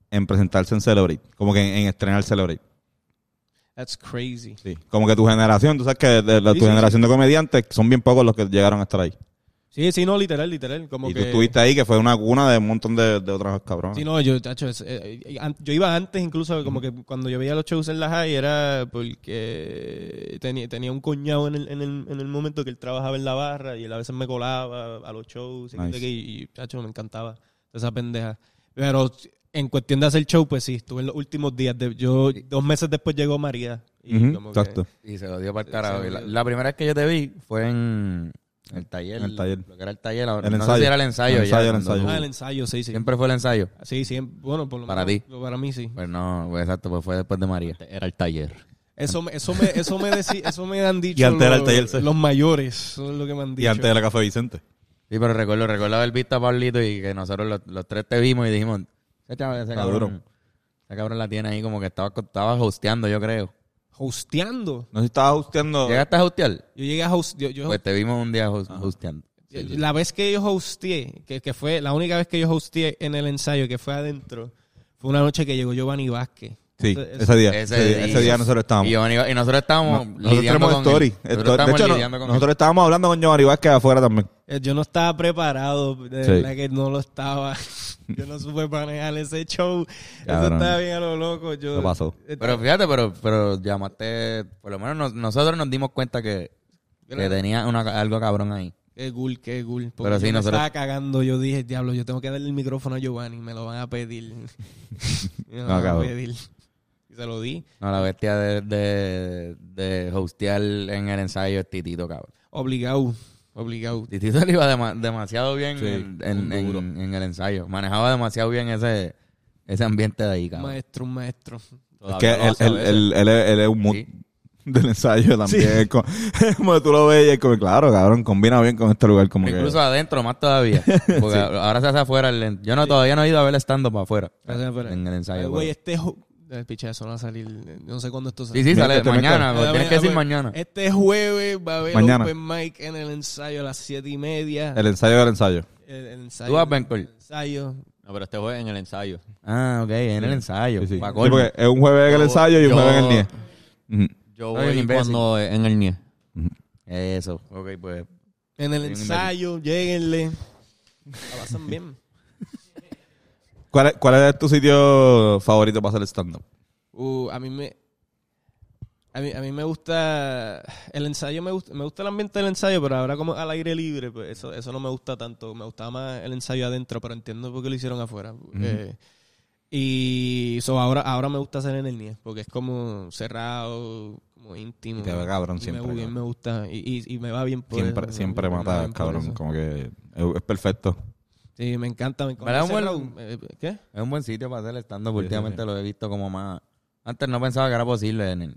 en presentarse en Celebrate. Como que en, en estrenar Celebrate. That's crazy. Sí. Como que tu generación, tú sabes que de, de la- tu sí, generación de comediantes son bien pocos los que llegaron a estar ahí. Sí, sí, no, literal, literal. Como y que... tú estuviste ahí, que fue una cuna de un montón de, de otros cabrones. Sí, no, yo, chacho, es- eh, yo iba antes incluso, como que cuando yo veía los shows en la high era porque tenía, tenía un cuñado en el, en, el, en el momento que él trabajaba en la barra y él a veces me colaba a los shows y, Nice. y, y, chacho, me encantaba esa pendeja. Pero en cuestión de hacer show, pues sí, estuve en los últimos días. De, yo Dos meses después llegó María. Y que- exacto. Y se lo dio para el carajo. La, la primera vez que yo te vi fue en el taller. En el taller. Lo que era el taller. El no ensayo. sé si era el ensayo. El ensayo, ya, el ensayo. Ah, el ensayo, sí, sí. Siempre fue el ensayo. Sí, siempre. Bueno, por lo Para menos- ti. Para mí, sí. Pues no, pues exacto, pues fue después de María. Era el taller. Eso, me- eso, me, eso, me deci- [laughs] eso me han dicho Y antes era el los, taller C. los mayores. Eso es lo que me han dicho. Y antes de la Café Vicente. Sí, pero recuerdo, recuerdo haber visto a Pablito y que nosotros los, los tres te vimos y dijimos, ese, cabrón, ese cabrón la tiene ahí como que estaba, estaba hosteando, yo creo. Hosteando. No si estaba hosteando. ¿Llegaste a hostear? Yo llegué a host, yo, yo- Pues te vimos un día host- hosteando. La vez que yo hosteé, que, que fue la única vez que yo hosteé en el ensayo, que fue adentro, fue una noche que llegó Giovanni Vázquez. Sí, ese día. Ese, día, ese día nosotros estábamos. Y, Giovanni- y nosotros estábamos No, nosotros lidiando tenemos con story. él. Story. Nosotros De hecho, no- él. nosotros estábamos hablando con Giovanni Vázquez afuera también. Eh, Yo no estaba preparado, de Sí. verdad que no lo estaba. Yo no supe manejar ese show. Eso estaba bien a lo loco. Yo, Lo pasó. Pero fíjate, pero, pero llamaste, por lo menos nos- nosotros nos dimos cuenta que, que tenía una, algo cabrón ahí. Qué cool, qué cool. Porque Pero sí, yo me nosotros- estaba cagando. Yo dije, diablo, yo tengo que darle el micrófono a Giovanni. Me lo van a pedir. [laughs] me lo No, van a pedir. Y se lo di. No, la bestia de, de, de hostear en el ensayo es Titito, cabrón. Obligado. Obligado. Titito le iba dema- demasiado bien Sí, en, en- un duro. en- en el ensayo. Manejaba demasiado bien ese, ese ambiente de ahí, Un cabrón. maestro, un maestro. Es Todavía que lo él, es, él es un mood Sí. del ensayo también. Como, [laughs] como tú lo ves y es como, claro, cabrón, combina bien con este lugar. Como que, Incluso adentro, más todavía. [laughs] Porque ahora se hace afuera. el- yo no todavía no he ido a ver stand para afuera. Hace afuera. En el Ay, ensayo. Güey, este... El pichazo va a salir. Yo no sé cuándo esto sale. Sí, sí, Mira, sale este mañana. pero Tienes que decir ver, mañana. Este jueves va a haber Mañana. open mic en el ensayo a las siete y media. el ensayo del ensayo. El, el ensayo. ¿Tú vas, Bencol? el ensayo. No, pero este fue en el ensayo. Ah, ok, en el ensayo. Sí, sí. Porque es un jueves en el Yo- ensayo y un yo- jueves en el NIE. Yo voy cuando en el NIE. Eso, ok, pues. En el ensayo, lleguenle. La pasan bien. ¿Cuál, es, ¿Cuál es tu sitio favorito para hacer stand-up? Uh, a mí me. A mí, a mí me gusta. El ensayo me gusta. Me gusta el ambiente del ensayo, pero ahora como al aire libre, pues eso, eso no me gusta tanto. Me gustaba más el ensayo adentro, pero entiendo por qué lo hicieron afuera. Eh, y so, ahora, ahora me gusta hacer en el NIE, porque es como cerrado, como íntimo. Y te va cabrón Y siempre, Me, cabrón. me gusta. Y, y, y me va bien por Siempre, eso. siempre mata, bien cabrón. Como que es perfecto. Sí, me encanta. Me ¿Verdad? encanta. Un buen-. Eh, ¿Qué? Es un buen sitio para hacer stand-up. Últimamente sí. lo he visto como más. Antes no pensaba que era posible en el.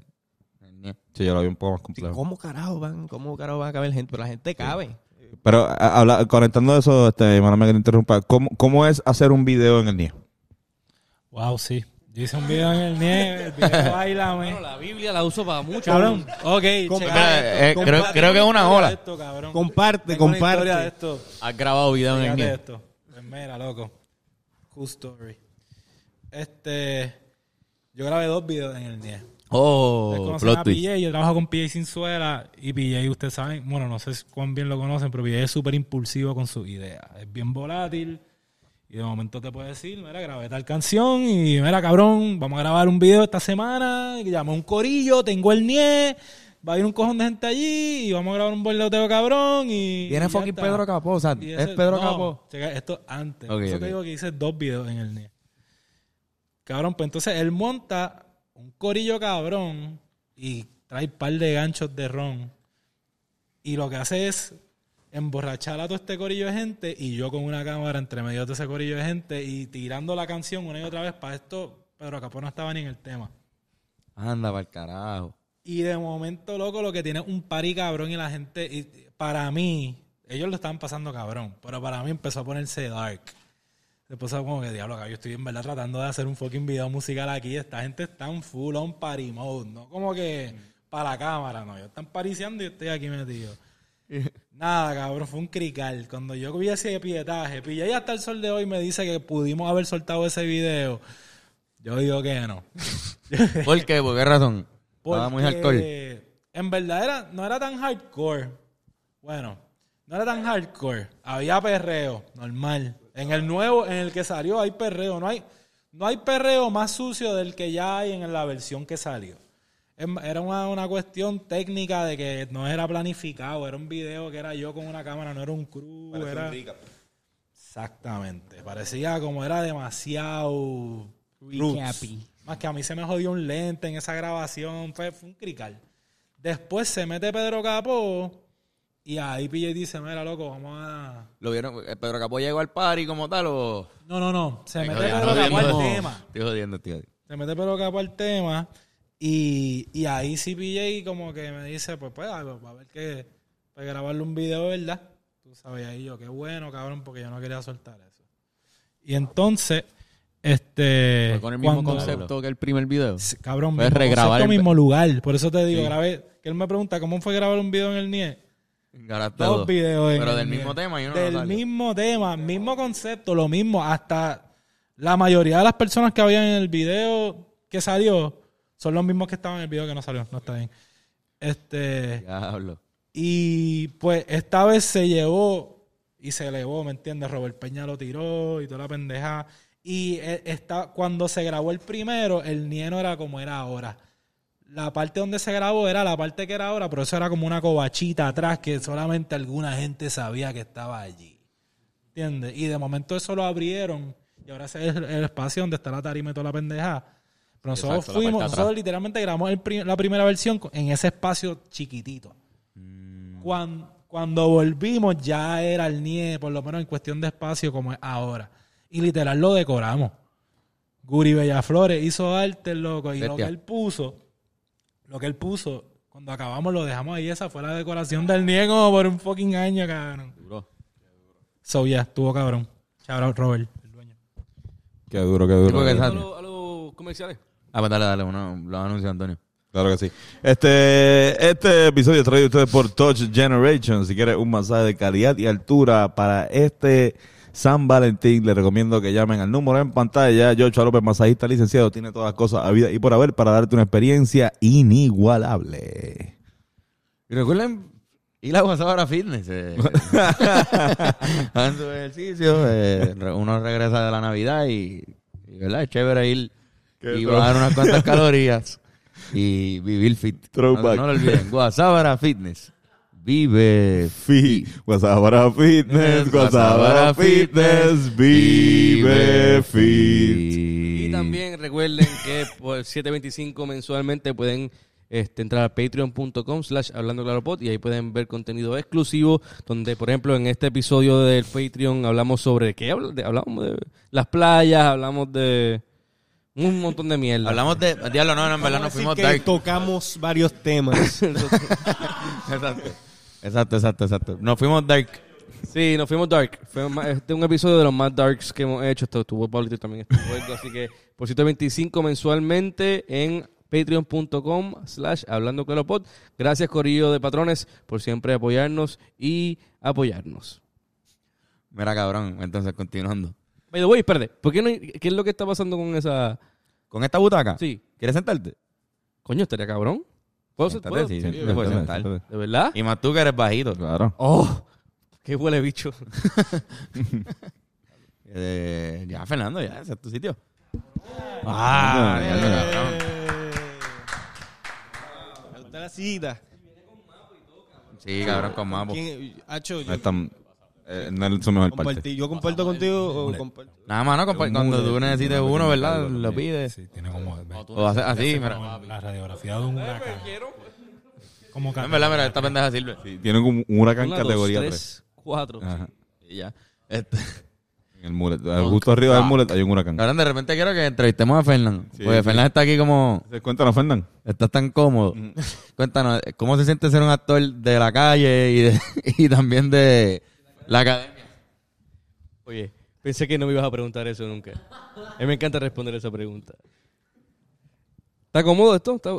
en el. Sí, yo lo vi un poco más Sí, complejo. ¿Cómo carajo van? ¿Cómo carajo va a caber gente? Pero la gente cabe. Pero a- habla, conectando eso, este, hermano, me que te interrumpa. ¿Cómo, ¿Cómo es hacer un video en el NIE? Wow, sí. Yo hice un video en el nieve, el video [laughs] Bailame. la Biblia la uso para mucho. Cabrón, ok, checa Eh, esto. eh, creo, creo que es una historia ola. de esto, cabrón. Comparte, Tengo una comparte. historia de esto. ¿Has grabado video en el Fíjate NIE? esto. Mira, loco. Cool story. Este. Yo grabé dos videos en el NIE. Ustedes Oh, conocen plot a twist. PJ, yo trabajo con PJ Sinzuela y PJ, ustedes saben, bueno, no sé cuán bien lo conocen, pero PJ es súper impulsivo con sus ideas. Es bien volátil y de momento te puede decir, mira, grabé tal canción y mira, cabrón, vamos a grabar un video esta semana, llamé a un corillo, tengo el NIE, va a ir un cojón de gente allí y vamos a grabar un boloteo cabrón y... Viene y fucking. Pedro Capó, o sea, es Pedro no, Capó. checa, esto antes. Ok, Por eso ok. te digo que hice dos videos en el NIE. Cabrón, pues entonces él monta un corillo cabrón y trae un par de ganchos de ron. Y lo que hace es emborrachar a todo este corillo de gente y yo con una cámara entre medio de ese corillo de gente y tirando la canción una y otra vez para esto. Pedro Capó no estaba ni en el tema. Anda, para el carajo. Y de momento, loco, lo que tiene es un party cabrón y la gente, y para mí, ellos lo estaban pasando cabrón, pero para mí empezó a ponerse dark. Puso como que, diablo, cabrón, yo estoy en verdad tratando de hacer un fucking video musical aquí. Esta gente está en full on party mode, no como que para la cámara, no. Ellos están pariciando y yo estoy aquí metido. [laughs] Nada, cabrón, fue un crical. Cuando yo vi ese pietaje, pillé y hasta el sol de hoy me dice que pudimos haber soltado ese video. Yo digo que no. [laughs] ¿Por qué? ¿Por qué razón? Estaba muy Porque hardcore. En verdad era, no era tan hardcore. Bueno, no era tan hardcore. Había perreo, normal. En el nuevo, en el que salió, hay perreo. No hay, no hay perreo más sucio del que ya hay en la versión que salió. Em- Era una, una cuestión técnica de que no era planificado. Era un video que era yo con una cámara, no era un crew. era... Exactamente. Parecía como era demasiado. roots. Más que a mí se me jodió un lente en esa grabación. Fue, fue un crical. Después se mete Pedro Capó y ahí PJ dice: Mira, loco, vamos a. ¿Lo vieron? Eh, ¿Pedro Capó llegó al party como tal o...? No, no, no. Se mete Estoy Pedro Capó al jodiendo. tema. Estoy jodiendo, tío. Se mete Pedro Capó al tema. Y, y ahí sí PJ como que me dice: Pues, pues, a ver, a ver que. Para grabarle un video, ¿verdad? Tú sabes, ahí yo, qué bueno, cabrón, porque yo no quería soltar eso. Y entonces, este. Fue con el mismo cuando- concepto que el primer video. Cabrón, Puedes mismo regrabar concepto, el- mismo lugar. Por eso te digo, Sí. grabé. Que él me pregunta, ¿cómo fue grabar un video en el NIE? Ganaste Dos videos en Pero el del NIE. mismo tema y uno no Del mismo tema, mismo concepto, lo mismo. Hasta la mayoría de las personas que habían en el video que salió son los mismos que estaban en el video que no salió. No está bien. Este. Diablo. Y pues esta vez se llevó y se elevó, ¿me entiendes? Robert Peña lo tiró y toda la pendeja. Y eh, está, cuando se grabó el primero, el nieno era como era ahora. la parte donde se grabó era la parte que era ahora, pero eso era como una covachita atrás que solamente alguna gente sabía que estaba allí. ¿Entiendes? Y de momento eso lo abrieron y ahora ese es el, el espacio donde está la tarima y toda la pendeja. Pero nosotros Exacto, fuimos, nosotros literalmente grabamos el pri- la primera versión en ese espacio chiquitito. Cuando, cuando volvimos ya era el NIE, por lo menos en cuestión de espacio como es ahora. Y literal lo decoramos. Guri Bellaflores hizo arte, loco, y lo que él puso, lo que él puso, cuando acabamos lo dejamos ahí, esa fue la decoración del NIE como por un fucking año, cabrón. Duro. So, ya, estuvo cabrón. Out, Robert, el dueño. Qué duro, qué duro. qué A los, a los comerciales. Ah, pues dale, dale, uno, lo anunció Antonio. Claro que sí. Este, este episodio es traído a ustedes por Touch Generation. Si quieres un masaje de calidad y altura para este San Valentín, les recomiendo que llamen al número en pantalla. Joshua López, masajista licenciado, tiene todas las cosas a vida y por haber para darte una experiencia inigualable. Y recuerden ir a Guasabara Fitness. Eh. [laughs] Su ejercicio. eh, uno regresa de la Navidad y, y, ¿verdad? Es chévere ir Qué y tro- bajar unas cuantas [laughs] calorías y vivir fit. No, no lo olviden. Guasabara Fitness. Vive Fit, Guasabara Fitness, Guasabara Fitness, vive fit. Y también recuerden que por 7.25 mensualmente pueden este, entrar a patreon.com slash hablando claro pod y ahí pueden ver contenido exclusivo donde por ejemplo en este episodio del Patreon hablamos sobre qué hablamos de las playas hablamos de un montón de mierda Hablamos de. Diablo, no, no, en verdad nos fuimos que dark. tocamos varios temas. [laughs] Exacto. Exacto, exacto, exacto. Nos fuimos dark. Sí, nos fuimos dark. Fue este es un episodio de los más darks que hemos hecho. Esto estuvo Pablito y también estuvo. [laughs] Así que por 125 mensualmente en patreon.com slash hablando claro pod. Gracias Corillo de Patrones por siempre apoyarnos y apoyarnos. Mira, cabrón. Entonces, continuando. By the way, espérate. ¿Por qué, no hay- ¿Qué es lo que está pasando con esa...? ¿Con esta butaca? Sí. ¿Quieres sentarte? Coño, estaría cabrón. ¿Puedo, Siéntate, puedo? sí, Sí, siéntate, ¿De sentar. verdad? Y más tú que eres bajito. Claro. Oh, qué huele bicho. [laughs] Eh, ya, Fernando, ya, ese es tu sitio. Ah, ya, ya, cabrón. Me gusta la cita. Sí, cabrón, con mapo. ¿Quién- Hacho, yo, No es tan- eh, no es su mejor parte. yo comparto contigo o comparto. Nada más, ¿no? Compa- Cuando tú necesites uno, ¿verdad? Lo pides. Sí, tiene como... O haces así, mira. como la radiografía de un huracán. Como En verdad, mira, esta pendeja sirve. Sí, tiene como un huracán Una, categoría dos, 3. tres, cuatro. Ajá. Y ya. Este, [laughs] En el mulet. Justo arriba del mulet hay un huracán. cabrón, de repente quiero que entrevistemos a Fernando. Sí, porque sí. Fernando está aquí como... Cuéntanos, Fernán. Estás tan cómodo. [laughs] Cuéntanos, ¿cómo se siente ser un actor de la calle y, de- [laughs] y también de la academia? Oye, pensé que no me ibas a preguntar eso nunca. A mí me encanta responder esa pregunta. ¿Está cómodo esto? ¿Está...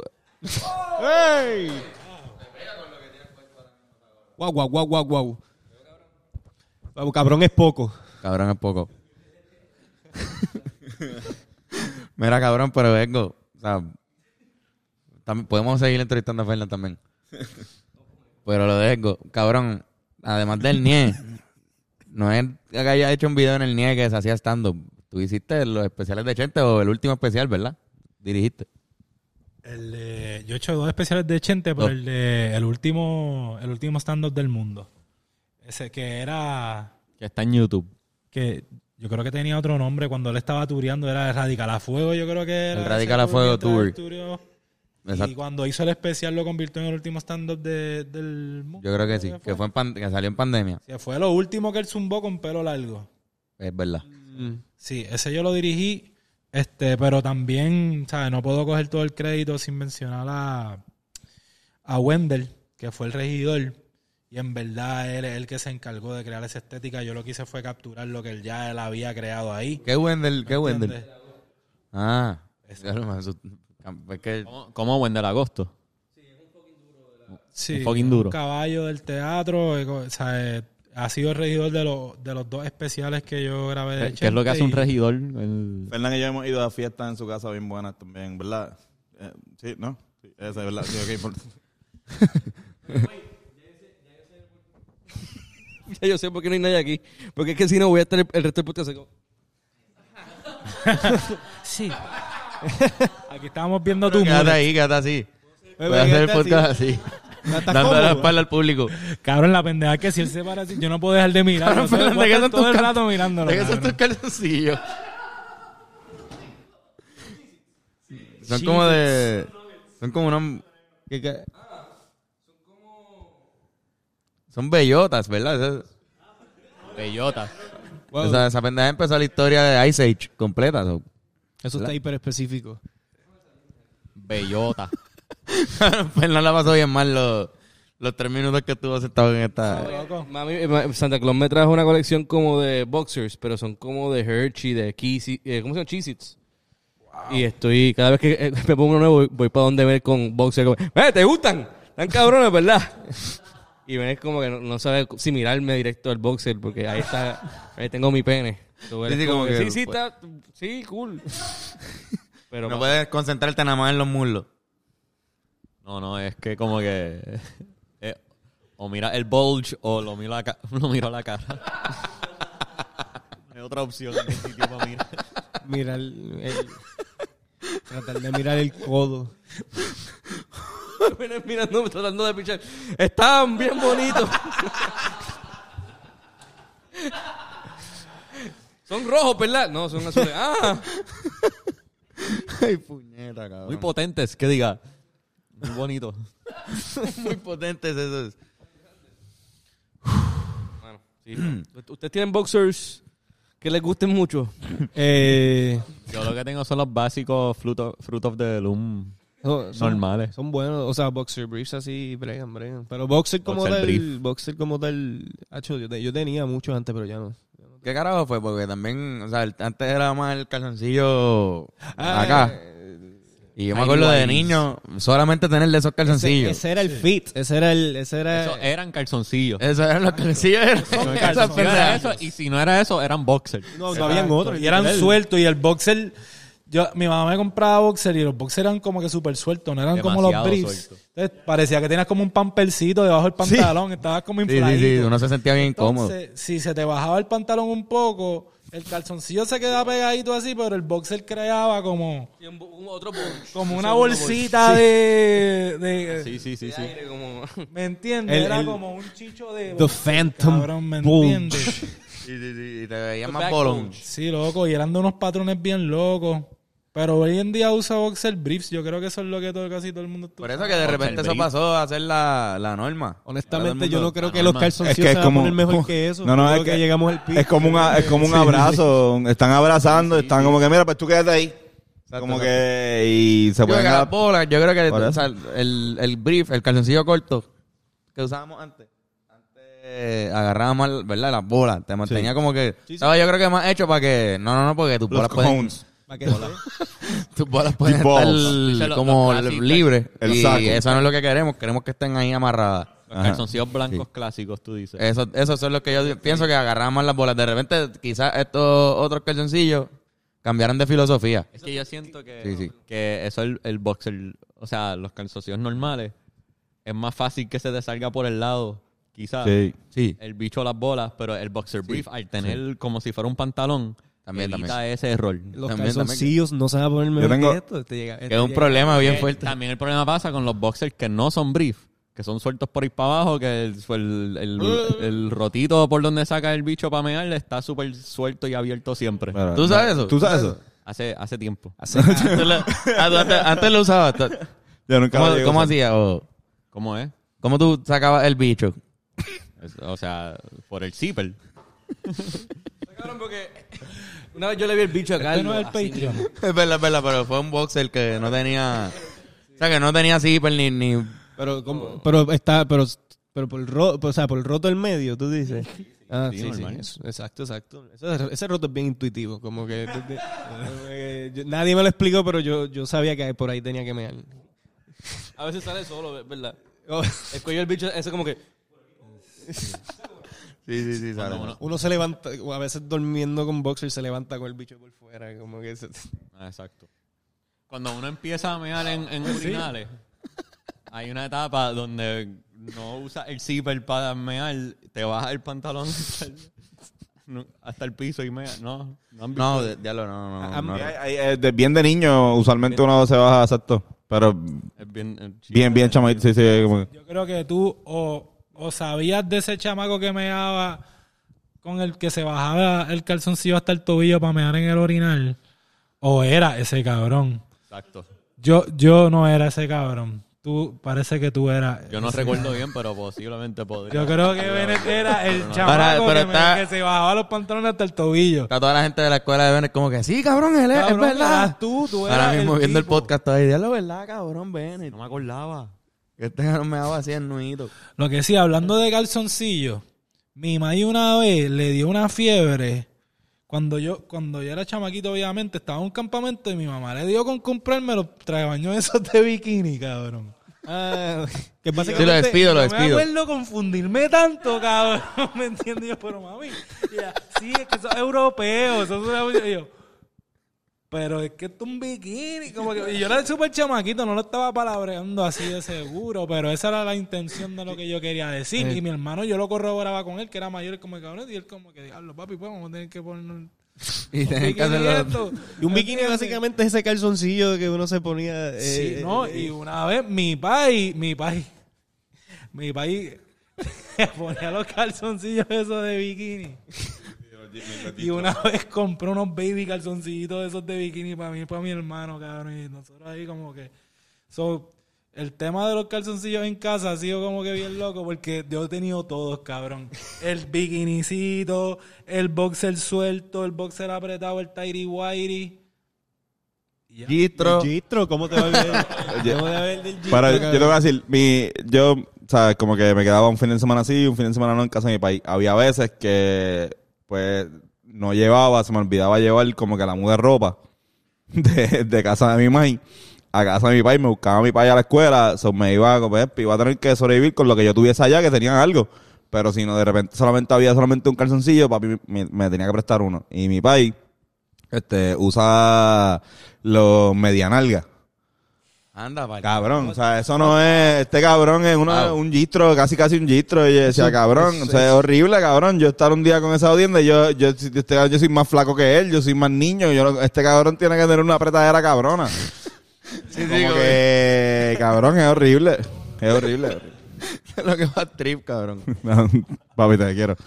¡Ey! Guau, guau, guau, guau, guau. Guau, Cabrón es poco. Cabrón, es poco. [laughs] Mira, cabrón, pero vengo. O sea, también, podemos seguir entrevistando a Fernando también. Pero lo dejo. Cabrón, además del NIE, no es que haya hecho un video en el NIE que se hacía estando. Tú hiciste los especiales de Chente o el último especial, ¿verdad? Dirigiste. El de- yo he hecho dos especiales de Chente, pero el de el último, el último stand-up del mundo. Ese que era Que está en YouTube. que yo creo que tenía otro nombre cuando él estaba tureando, era Radical a Fuego, yo creo que era. El Radical a Fuego Tour. Y cuando hizo el especial lo convirtió en el último stand-up de- del mundo. Yo creo que sí, que, fue en pan- que salió en pandemia. Sí, fue lo último que él zumbó con pelo largo. Es verdad. Sí, ese yo lo dirigí, este, pero también, ¿sabes? No puedo coger todo el crédito sin mencionar a, a Wendell, que fue el regidor. Y en verdad él es el que se encargó de crear esa estética. Yo lo que hice fue capturar lo que él ya él había creado ahí. ¿Qué Wendell? ¿Qué Wendell? Ah, claro, me es que ¿Cómo, cómo Wendell Agosto? Sí, Un fucking duro. un caballo del teatro. eh, o sea, eh, ha sido el regidor de, los de los dos especiales que yo grabé de ¿Qué, qué es lo que hace un regidor? El- Fernán y yo hemos ido a fiestas en su casa bien buenas también, ¿verdad? Eh, sí, ¿no? Sí, esa es verdad. Sí, ok, por- [laughs] [laughs] Ya yo sé por qué no hay nadie aquí. Porque es que si no voy a estar el, el resto del así como- [laughs] Sí. [laughs] Aquí estábamos viendo tu Quédate ahí, quédate así. Puede hacer el podcast así. ¿Estás Dando la cómodo? espalda al público. Cabrón, la pendeja que si él se para así, yo no puedo dejar de mirarlo. Cabrón, Voy a ¿de qué son todo tus el cal- rato mirándolo. ¿De qué son cabrón. tus calzoncillos? Son como de... Son como una... ¿Qué- qué? Son bellotas, ¿verdad? Esa, Bellota. Wow, esa, esa pendeja empezó la historia de Ice Age completa. so. Eso está hiper específico. Bellota. [laughs] pues no la pasó bien mal los, los tres minutos que estuvo sentado en esta... Mami, eh, ma- Santa Claus me trajo una colección como de boxers, pero son como de Hershey, de Kissy, eh, ¿cómo se llama? Cheez-Its. Y estoy, cada vez que eh, me pongo uno nuevo, voy, voy para donde ver con boxers. Como, "Eh, ¿Te gustan? Están cabrones, ¿verdad? [laughs] Y ven como que no, no sabe si mirarme directo al boxer, porque ahí está, ahí tengo mi pene. Sí, sí, como que- sí, sí, está, sí, cool. [laughs] Pero No puedes concentrarte nada más en los muslos. No, no, es que como que... eh, o mira el bulge o lo miro a la, ca- [laughs] lo miro a la cara. Hay otra opción en el sitio para mirar. Mirar el, el- tratar de mirar el codo. [laughs] Vienes mirando, tratando de pichar. Estaban bien bonitos. Son rojos, ¿verdad? No, son azules. Ah, [laughs] Ay, puñeta, cabrón. Muy potentes, que diga. Muy bonito. [laughs] muy potentes esos. bueno, sí. [clears throat] ¿Ustedes tienen boxers que les gusten mucho? [laughs] Eh, Yo lo que tengo son los básicos fruit of, fruit of the loom son, son- normales. son buenos, o sea, boxer briefs así, bregan, bregan. Pero boxer como Boxer tal, brief. boxer como tal, hacho, yo, te- yo tenía muchos antes, pero ya no. ¿Qué carajo fue? Porque también, o sea, antes era más el calzoncillo Ah, acá. eh, Y yo me acuerdo de niño solamente tenerle esos calzoncillos. ese era el fit, ese era el, ese era... Eso eran calzoncillos. Esos eran los calzoncillos. eran- eso, y si no era eso, eran boxers. no, no habían otros. Y eran sueltos y el boxer... Yo, mi mamá me compraba boxer y los boxers eran como que súper sueltos, no eran como los briefs. Entonces parecía que tenías como un pampercito debajo del pantalón, estabas como Sí, sí, infladito. sí, uno se sentía bien incómodo. Entonces, si se te bajaba el pantalón un poco, el calzoncillo se quedaba pegadito así, pero el boxer creaba como, otro como una bolsita de, de- Sí, sí, sí, sí. como... [laughs] ¿Me entiendes? El- Era el- como un chicho de... The Phantom Cabrón, ¿me entiendes? Sí, sí, sí, y te veías The más bolón. Sí, loco, y eran de unos patrones bien locos. Pero hoy en día usa boxer briefs. Yo creo que eso es lo que todo, casi todo el mundo... Por eso que de repente eso pasó a ser la, la norma. Honestamente, yo no creo que los calzoncillos Es que es se van a poner mejor que eso. No, no, es creo que- llegamos al pico. Es como, una, es como un abrazo. Están abrazando, están como que, mira, pues tú quédate ahí. como que, y se Yo creo pueden que bolas, yo creo que o sea, el, el brief, el calzoncillo corto que usábamos antes, antes agarrábamos, mal, ¿verdad? Las bolas, te mantenía como que, estaba yo creo que más hecho para que, no, no, no, porque tus los bolas pueden, cones. ¿Para qué? [laughs] tus bolas pueden estar como los clásicos. libres y eso no es lo que queremos, queremos que estén ahí amarradas. Los Ajá. calzoncillos blancos clásicos, tú dices. Eso, eso son los que yo pienso que agarramos las bolas. De repente, quizás estos otros calzoncillos cambiaron de filosofía. Es que yo siento que, Sí, sí. que eso el, el boxer, o sea, los calzoncillos normales, es más fácil que se te salga por el lado, quizás. Sí. Sí. El bicho las bolas, pero el boxer brief, al tener como si fuera un pantalón, También, evita también. ese error. Los También, calzoncillos no se van a poner mejor tengo- que esto. Este llega- este Que es un llega- problema bien Eh, fuerte. También el problema pasa con los boxers que no son brief, que son sueltos por ahí para abajo, que el, el, el- [laughs] el rotito por donde saca el bicho para mear está súper suelto y abierto siempre. Pero- ¿Tú sabes eso? ¿Tú sabes eso? Hace, hace tiempo. [laughs] Tú lo- antes, antes lo usabas. tú- Yo nunca ¿Cómo, cómo usar. hacías? O, ¿Cómo es? ¿Cómo tú sacabas el bicho? O sea, por el zipper. Cabrón, porque una vez yo le vi el bicho acá. Este no es el Patreon. Es verdad, es verdad, pero fue un boxer que no tenía... O sea, que no tenía zipper ni... ni Pero, ¿cómo? pero está, pero, pero por el roto, o sea, por el roto del medio, tú dices. Ah, sí, sí, normal. eso- exacto, exacto. Ese roto es bien intuitivo, como que eh, yo- nadie me lo explicó, pero yo, yo sabía que por ahí tenía que mear. A veces sale solo, ¿verdad? Oh, El cuello del bicho, ese como que... [laughs] Sí, sí, sí, sale. Uno se levanta, a veces durmiendo con boxer se levanta con el bicho por fuera, como que se- Ah, exacto. Cuando uno empieza a mear en, en urinales, hay una etapa donde no usa el zipper para mear, te baja el pantalón hasta [laughs] el, no, hasta el piso y mea. No, no han visto. No, de- diablo, no, no, Ah, no. Hay- hay- de- bien de niño, usualmente uno se baja exacto. Pero Es bien, eh, bien, bien chamaquito. Sí, sí, como Yo creo que tú o, o sabías de ese chamaco que me daba con el que se bajaba el calzoncillo hasta el tobillo para mear en el orinal, o era ese cabrón. Exacto. Yo, yo no era ese cabrón. Tú, parece que tú eras. Yo no recuerdo bien, pero posiblemente podría. Yo creo que Bennett era el Ahora, chamaco pero que, me- está- que se bajaba los pantalones hasta el tobillo. Está toda la gente de la escuela de Bennett como que, sí, cabrón, él es, es Cabrón, verdad. eras tú, tú Ahora eras mismo el viendo el podcast todavía, lo verdad, cabrón, Bennett. No me acordaba. Que este no [laughs] me daba así el nuito. Lo que sí, hablando de calzoncillo, mi maíz una vez le dio una fiebre. Cuando yo, cuando yo era chamaquito, obviamente, estaba en un campamento y mi mamá le dio con comprarme los trabaños [laughs] esos de bikini, cabrón. Ah, que Sí, lo despido, lo Yo me despido. acuerdo confundirme tanto, cabrón. [laughs] ¿Me entiendes? Yo, pero mami, y ella, sí, es que son europeos. Son europeos". Y yo, pero es que esto es un bikini. Como que, y yo era súper chamaquito, no lo estaba palabreando así de seguro, pero esa era la intención de lo que yo quería decir. Y mi hermano, yo lo corroboraba con él, que era mayor como el cabrón, y él como que, diablo, papi, pues vamos a tener que poner... Y tenés que hacerlo. esto". Y un bikini básicamente es ese calzoncillo que uno se ponía... eh, Sí, eh, no, eh, y una vez mi pai, mi pai, mi pai [laughs] ponía los calzoncillos esos de bikini. Y una [laughs] vez compró unos baby calzoncillitos esos de bikini para mí y para mi hermano, cabrón. Y nosotros ahí como que... So, el tema de los calzoncillos en casa ha sido como que bien loco porque yo he tenido todos, cabrón. El bikinicito, el boxer suelto, el boxer apretado, el tighty whitey. Y ya. Gistro. Gistro, ¿cómo te va a ver? [laughs] Oye, ¿Cómo te va a ver del gistro? Para, yo te voy a decir, mi, yo, sabes, como que me quedaba un fin de semana así, un fin de semana no en casa de mi país. Había veces que, pues, no llevaba, se me olvidaba llevar como que la muda de ropa [laughs] de, de casa de mi maíz a casa de mi país, me buscaba a mi país a la escuela, so, me iba, pues, iba a tener que sobrevivir con lo que yo tuviese allá, que tenían algo. Pero si no, de repente solamente había solamente un calzoncillo, papi me, me tenía que prestar uno. Y mi país, este, usa los medianalgas. Anda, pa'l- Cabrón, o sea, eso no es, este cabrón es una- Wow. un gistro, casi casi un gistro, y yo decía, cabrón, o sea, es horrible, cabrón, yo estar un día con esa audiencia, yo, yo, este, yo soy más flaco que él, yo soy más niño, yo este cabrón tiene que tener una apretadera cabrona. [laughs] como que, cabrón, es horrible, es horrible. [laughs] lo que va a trip, cabrón. [laughs] Papi, te quiero.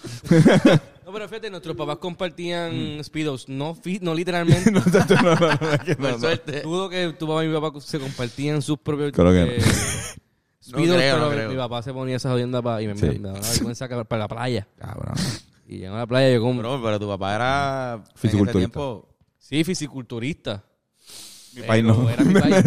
No, pero fíjate, nuestros papás compartían Speedos, no, fi- no [laughs] literalmente. no, no, no, no, es que [laughs] no, Por no. suerte. Dudo que tu papá y mi papá se compartían sus propios Creo que no. eh, [laughs] Speedos, No creo, pero no creo. mi papá se ponía esa jodienda pa- y me, Sí. me daba vergüenza que- para la playa. Cabrón. Y llegó a la playa yo como... Bro, pero tu papá era... en ese Fisiculturista. tiempo- Sí, fisiculturista. Mi país no. Era mi país.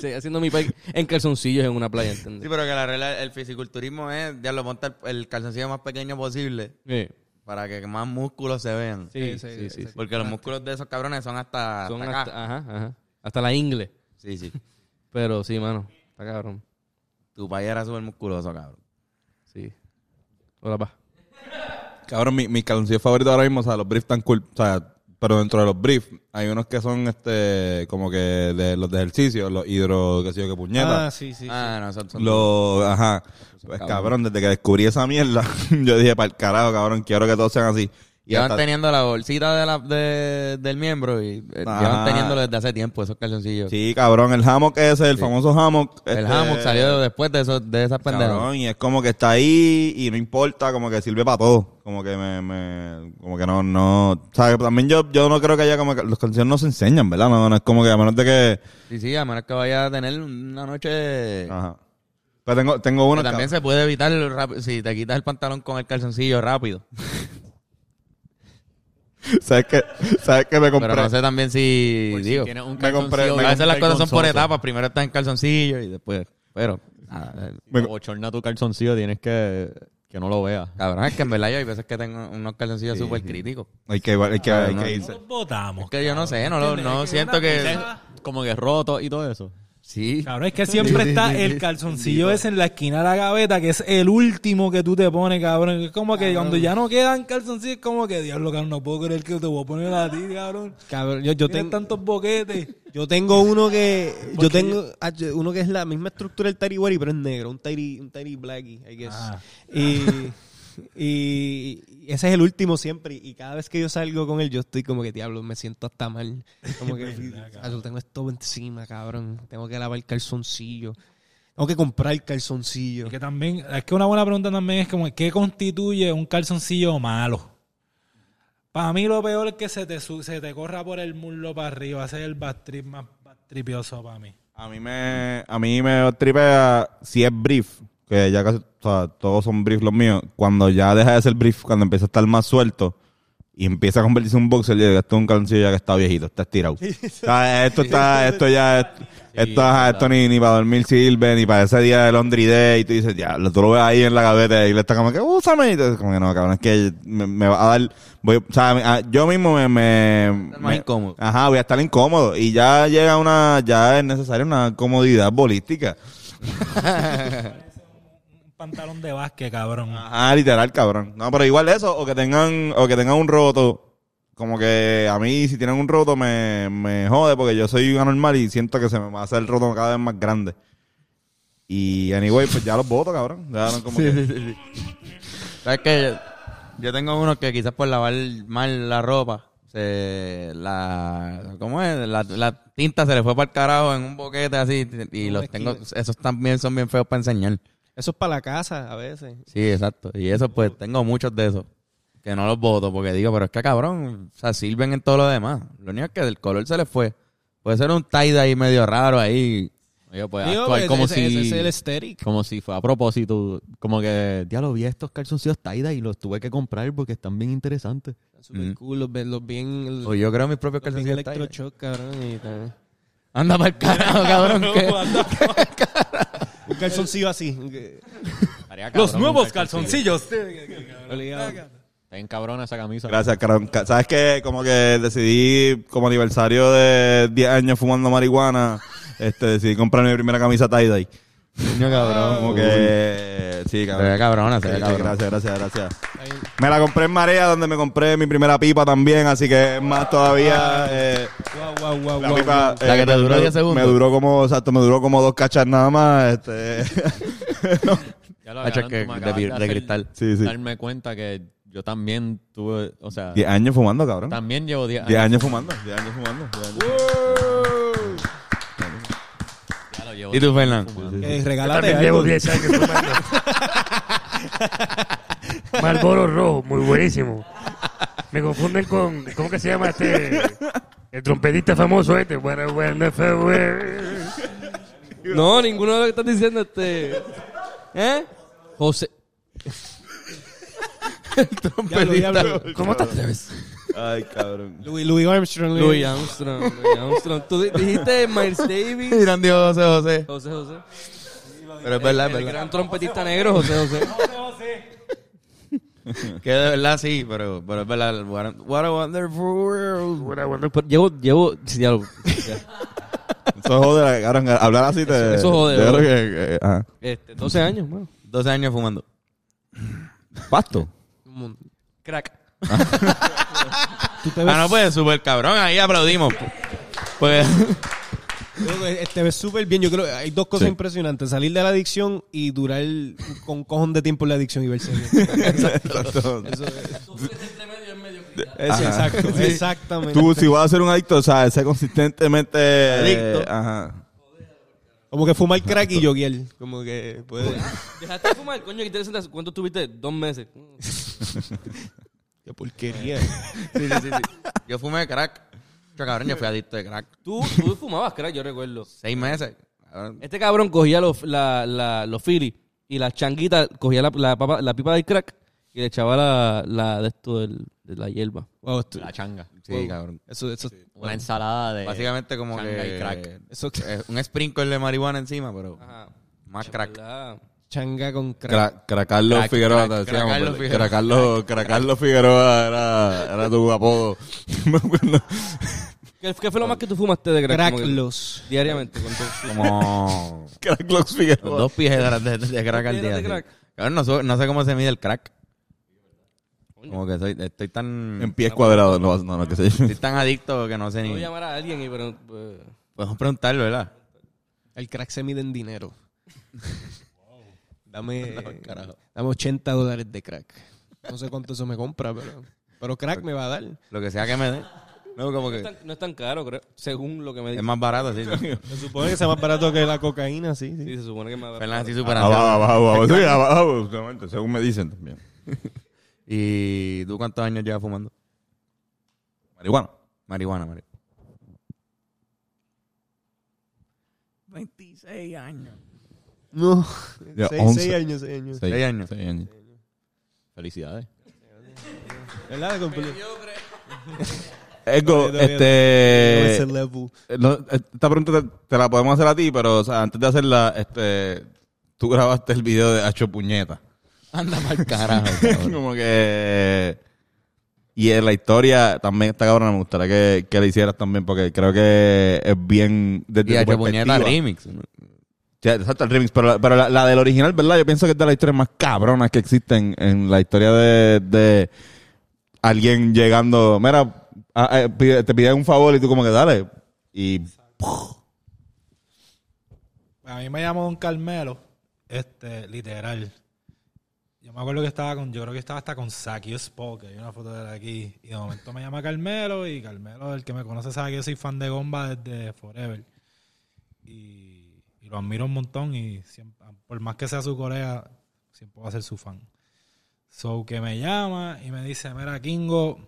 Seguía haciendo mi país en calzoncillos en una playa, Sí, ¿entiendes? pero que la regla, el fisiculturismo es, ya lo monta el, el calzoncillo más pequeño posible Sí, para que más músculos se vean. sí, sí. sí, sí. Porque los músculos de esos cabrones son hasta, Son hasta acá. hasta, ajá, ajá. Hasta la ingle. Sí, sí. Pero sí, mano. Está cabrón. Tu país era súper musculoso, cabrón. Sí. Hola, pa. Cabrón, mi, mi calzoncillo favorito ahora mismo, o sea, los briefs tan cool, o sea, pero dentro de los briefs hay unos que son, este, como que de los de ejercicio, los hidro, qué sé yo, qué puñeta. Ah, sí, sí. ah, no, son, son- Los, ajá. Pues cabrón, desde que descubrí esa mierda, [laughs] yo dije, para el carajo, cabrón, quiero que todos sean así. Y Llevan hasta- teniendo la bolsita de la, de, del miembro y eh, llevan teniéndolo desde hace tiempo esos calzoncillos. Sí, cabrón, el hammock ese, el famoso hammock. El este, hammock salió después de, esos, de esas pendejas. Cabrón, y es como que está ahí y no importa, como que sirve para todo. Como que me, me como que no, no, o sea, también yo, yo no creo que haya como que los calzoncillos no se enseñan, ¿verdad? No, no es como que a menos de que, Sí, sí, a menos que vaya a tener una noche... ajá. Pero tengo, tengo uno, Que también se puede evitar si te quitas el pantalón con el calzoncillo rápido. [laughs] ¿sabes qué? ¿Sabes qué me compré? Pero no sé también si... Si digo, tienes un me compré- me a veces las cosas son por etapas. Primero estás en calzoncillo y después... Pero... nada, eh, Me- O bochorna tu calzoncillo, tienes que que no lo veas. cabrón, es que en verdad yo hay veces que tengo unos calzoncillos súper críticos. Hay que, hay que, hay no. que irse. Nos votamos. Es que yo no sé, no, no que siento que... Como que roto y todo eso. Sí. Cabrón, es que siempre está el calzoncillo ese en la esquina de la gaveta, que es el último que tú te pones, cabrón. Es como que cuando ya no quedan calzoncillos, es como que, diablo, cabrón, no puedo creer que te voy a poner a ti, cabrón. Cabrón, yo, yo, tengo tantos boquetes. yo tengo uno que... Yo tengo ah, yo- uno que es la misma estructura del Tari Wari, pero es negro. Un Tari, un tari Blackie, I guess. Ah. Y... Y [laughs] y ese es el último siempre. Y cada vez que yo salgo con él, yo estoy como que, diablo, me siento hasta mal. Como [laughs] que, "Ah, yo tengo esto encima, cabrón. Tengo que lavar el calzoncillo. Tengo que comprar calzoncillo. Y que también, es que una buena pregunta también es como, ¿qué constituye un calzoncillo malo? Para mí lo peor es que se te, se te corra por el muslo para arriba. Ese es el bad trip más bad tripioso para mí. A mí me, a mí me tripea si es brief, que ya casi, o sea, todos son brief los míos. Cuando ya deja de ser brief, cuando empieza a estar más suelto y empieza a convertirse en un boxer, yo digo, esto es un calzoncillo ya que está viejito, está estirado. O sea, esto está, [laughs] esto ya, esto, ajá, esto ni, ni para dormir sirve, ni para ese día de Laundry Day, y tú dices, ya, tú lo ves ahí en la gaveta y le está como que, úsame, y tú, como que no, cabrón, es que me, me va a dar, voy, o sea, yo mismo me, me, más me- incómodo. Ajá, voy a estar incómodo. Y ya llega una, ya es necesaria una comodidad bolística. [laughs] Un pantalón de básquet, cabrón. Ajá, literal, cabrón. No, pero igual eso, o que tengan, o que tengan un roto. Como que a mí, si tienen un roto, me, me jode porque yo soy anormal y siento que se me va a hacer el roto cada vez más grande. Y anyway, pues ya los voto, cabrón. Ya no como [laughs] que- ¿Sabes qué? Yo tengo unos que quizás por lavar mal la ropa, se, la, ¿cómo es? La, la tinta se le fue para el carajo en un boquete así y los tengo, esos también son bien feos para enseñar. Eso es para la casa a veces. Sí, exacto. Y eso pues tengo muchos de esos que no los voto porque digo, pero es que cabrón, o sea, sirven en todo lo demás. Lo único es que el color se le fue. Puede ser un tie ahí medio raro ahí. Oye, pues Digo, actuar ese- como ese- si... ese es el. Como si fue a propósito. Como que, ya lo vi estos calzoncillos Taida y los tuve que comprar porque están bien interesantes. Súper Mm. cool, los, los bien... O yo creo mis propios calzoncillos cabrón. y tal. Anda para el carajo, cabrón. [laughs] que- [laughs] Un calzoncillo así. Los nuevos un calzoncillos. obligado. Está bien cabrona esa camisa. Gracias, cabrón. Ca- ¿Sabes qué? Como que decidí, como aniversario de 10 años fumando marihuana, este, decidí comprar mi primera camisa tie-dye. Coño, cabrón. Como que, sí, Se cabrón. ve cabrona, se ve cabrón. Gracias, gracias, gracias. Me la compré en Marea, donde me compré mi primera pipa también, así que es más todavía. eh, Guau, guau, guau, la pipa. guau. La eh, que te me duró 10 segundos. Me duró como, exacto, me duró como dos cachas nada más. Este. Ya lo [laughs] agarran, que de de hacer cristal. Sí, sí. Darme cuenta que yo también tuve, o sea, 10 años fumando, cabrón. también llevo 10 10 años. años fumando, 10 años fumando. 10 años. Llevo ¿Y tú, 10 años Fernando? fumando. Eh, Yo regálate también algo. llevo 10 años fumando. [laughs] Marlboro rojo, muy buenísimo. Me confunden con, ¿cómo que se llama este? El trompetista famoso este. Bueno, bueno, fue, bueno. No, ninguno de lo que estás diciendo, este. ¿Eh? José. [laughs] Diablo, diablo. ¿Cómo te atreves? Ay, cabrón. Louis, Louis Armstrong. Louis Armstrong. Louis Armstrong. Tú di- dijiste Miles Davis. Dirán Dios, José José. José José. Pero es verdad, es El verdad. gran trompetista negro, [laughs] José José. Que de verdad sí, pero, pero es verdad. What a, what a wonderful world. Bueno, bueno, Pero llevo, llevo, sí, ya lo- ya. Eso jode, cabrón. Hablar así te. Eso jode, Yo creo bro. que. eh, ajá. Este, 12 años, bueno. 12 años fumando. Pasto. Crack. [laughs] Tú te ves, Ah, no, pues súper cabrón. Ahí aplaudimos. Pues, te ves súper bien. Yo creo que hay dos cosas Sí. impresionantes. Salir de la adicción y durar con cojón de tiempo en la adicción y verse bien. [laughs] Exacto. Eso es. Ajá. exacto. Exactamente. Tú, si vas a ser un adicto, o sea, ser consistentemente. Adicto. eh, ajá. Como que fumar crack y yoguear. Como que puede... Dejaste de fumar, coño, qué interesante. ¿Cuánto tuviste? Dos meses. [laughs] Qué porquería. sí, sí, sí, sí. Yo fumé crack. Yo, cabrón, yo fui adicto de crack. Tú, tú fumabas crack, yo recuerdo. Seis meses. Cabrón. Este cabrón cogía los, la, la, los Philly y las changuitas, cogía la, la, papa- la pipa del crack y le echaba la, la de esto del- de la hierba. Wow, esto- La changa. Sí, cabrón. eso, eso, Una ensalada de... Básicamente como changa que... y crack. eso eh, un sprinkle de marihuana encima, pero Ajá. más crack. ¿Verdad? Changa con crack. Cra Cracarlo Crack, Figueroa, crack, te decíamos, Cracarlo Figueroa. Cracarlo, Cracarlo Figueroa era, era tu apodo. [laughs] Me acuerdo. ¿Qué, qué fue lo más que tú fumaste de crack? Que Cracklos. Diariamente. con. Como... [laughs] Cracklos Los Figueroa. dos piedras de, de, de crack al día. crack. No, sé- no sé cómo se mide el crack. Como que soy, estoy tan... En pies cuadrados, no, no, no, qué sé yo. Estoy tan adicto que no sé Voy a ni... llamar a alguien y pero... pues, Podemos preguntarlo, ¿verdad? El crack se mide en dinero. [laughs] Dame, [laughs] dame 80 dólares de crack. No sé cuánto eso me compra, pero, pero crack me va a dar. Lo que sea que me dé. No, como No es, tan, no es tan caro, creo, según lo que me es dicen. más barato, sí. [laughs] Se supone que sea más barato que la cocaína, sí, sí. Sí, se supone que es más barato. así súper Abajo, abajo, abajo. [laughs] Sí, abajo, justamente, según me dicen también. ¿Y tú cuántos años llevas fumando? Marihuana. Marihuana, marihuana. 26 años. No. Ya, 6 11. años, 6 años. Seis, Seis años. seis años. Felicidades. ¿Verdad? [laughs] Ego, este... esta pregunta te, te la podemos hacer a ti, pero o sea, antes de hacerla, este, tú grabaste el video de Hacho Puñeta. Anda mal carajo. [laughs] Como que... Y en la historia también está cabrón, me gustaría que, que la hicieras también, porque creo que es bien... Desde Y tu H. Puñeta remix. ¿no? Exacto, el remix, pero, la, pero la, del original, ¿verdad? Yo pienso que es de las historias más cabronas que existen en la historia de, de alguien llegando, mira, te pide un favor y tú como que dale. Y A mí me llamó Don Carmelo, este, literal. Yo me acuerdo que estaba con, yo creo que estaba hasta con Saki Spock, hay una foto de aquí. Y de momento me llama Carmelo, y Carmelo, el que me conoce, sabe que yo soy fan de Gomba desde Forever. Y, y lo admiro un montón, y siempre, por más que sea su Corea, siempre va a ser su fan. So que me llama y me dice, mira, Kingo,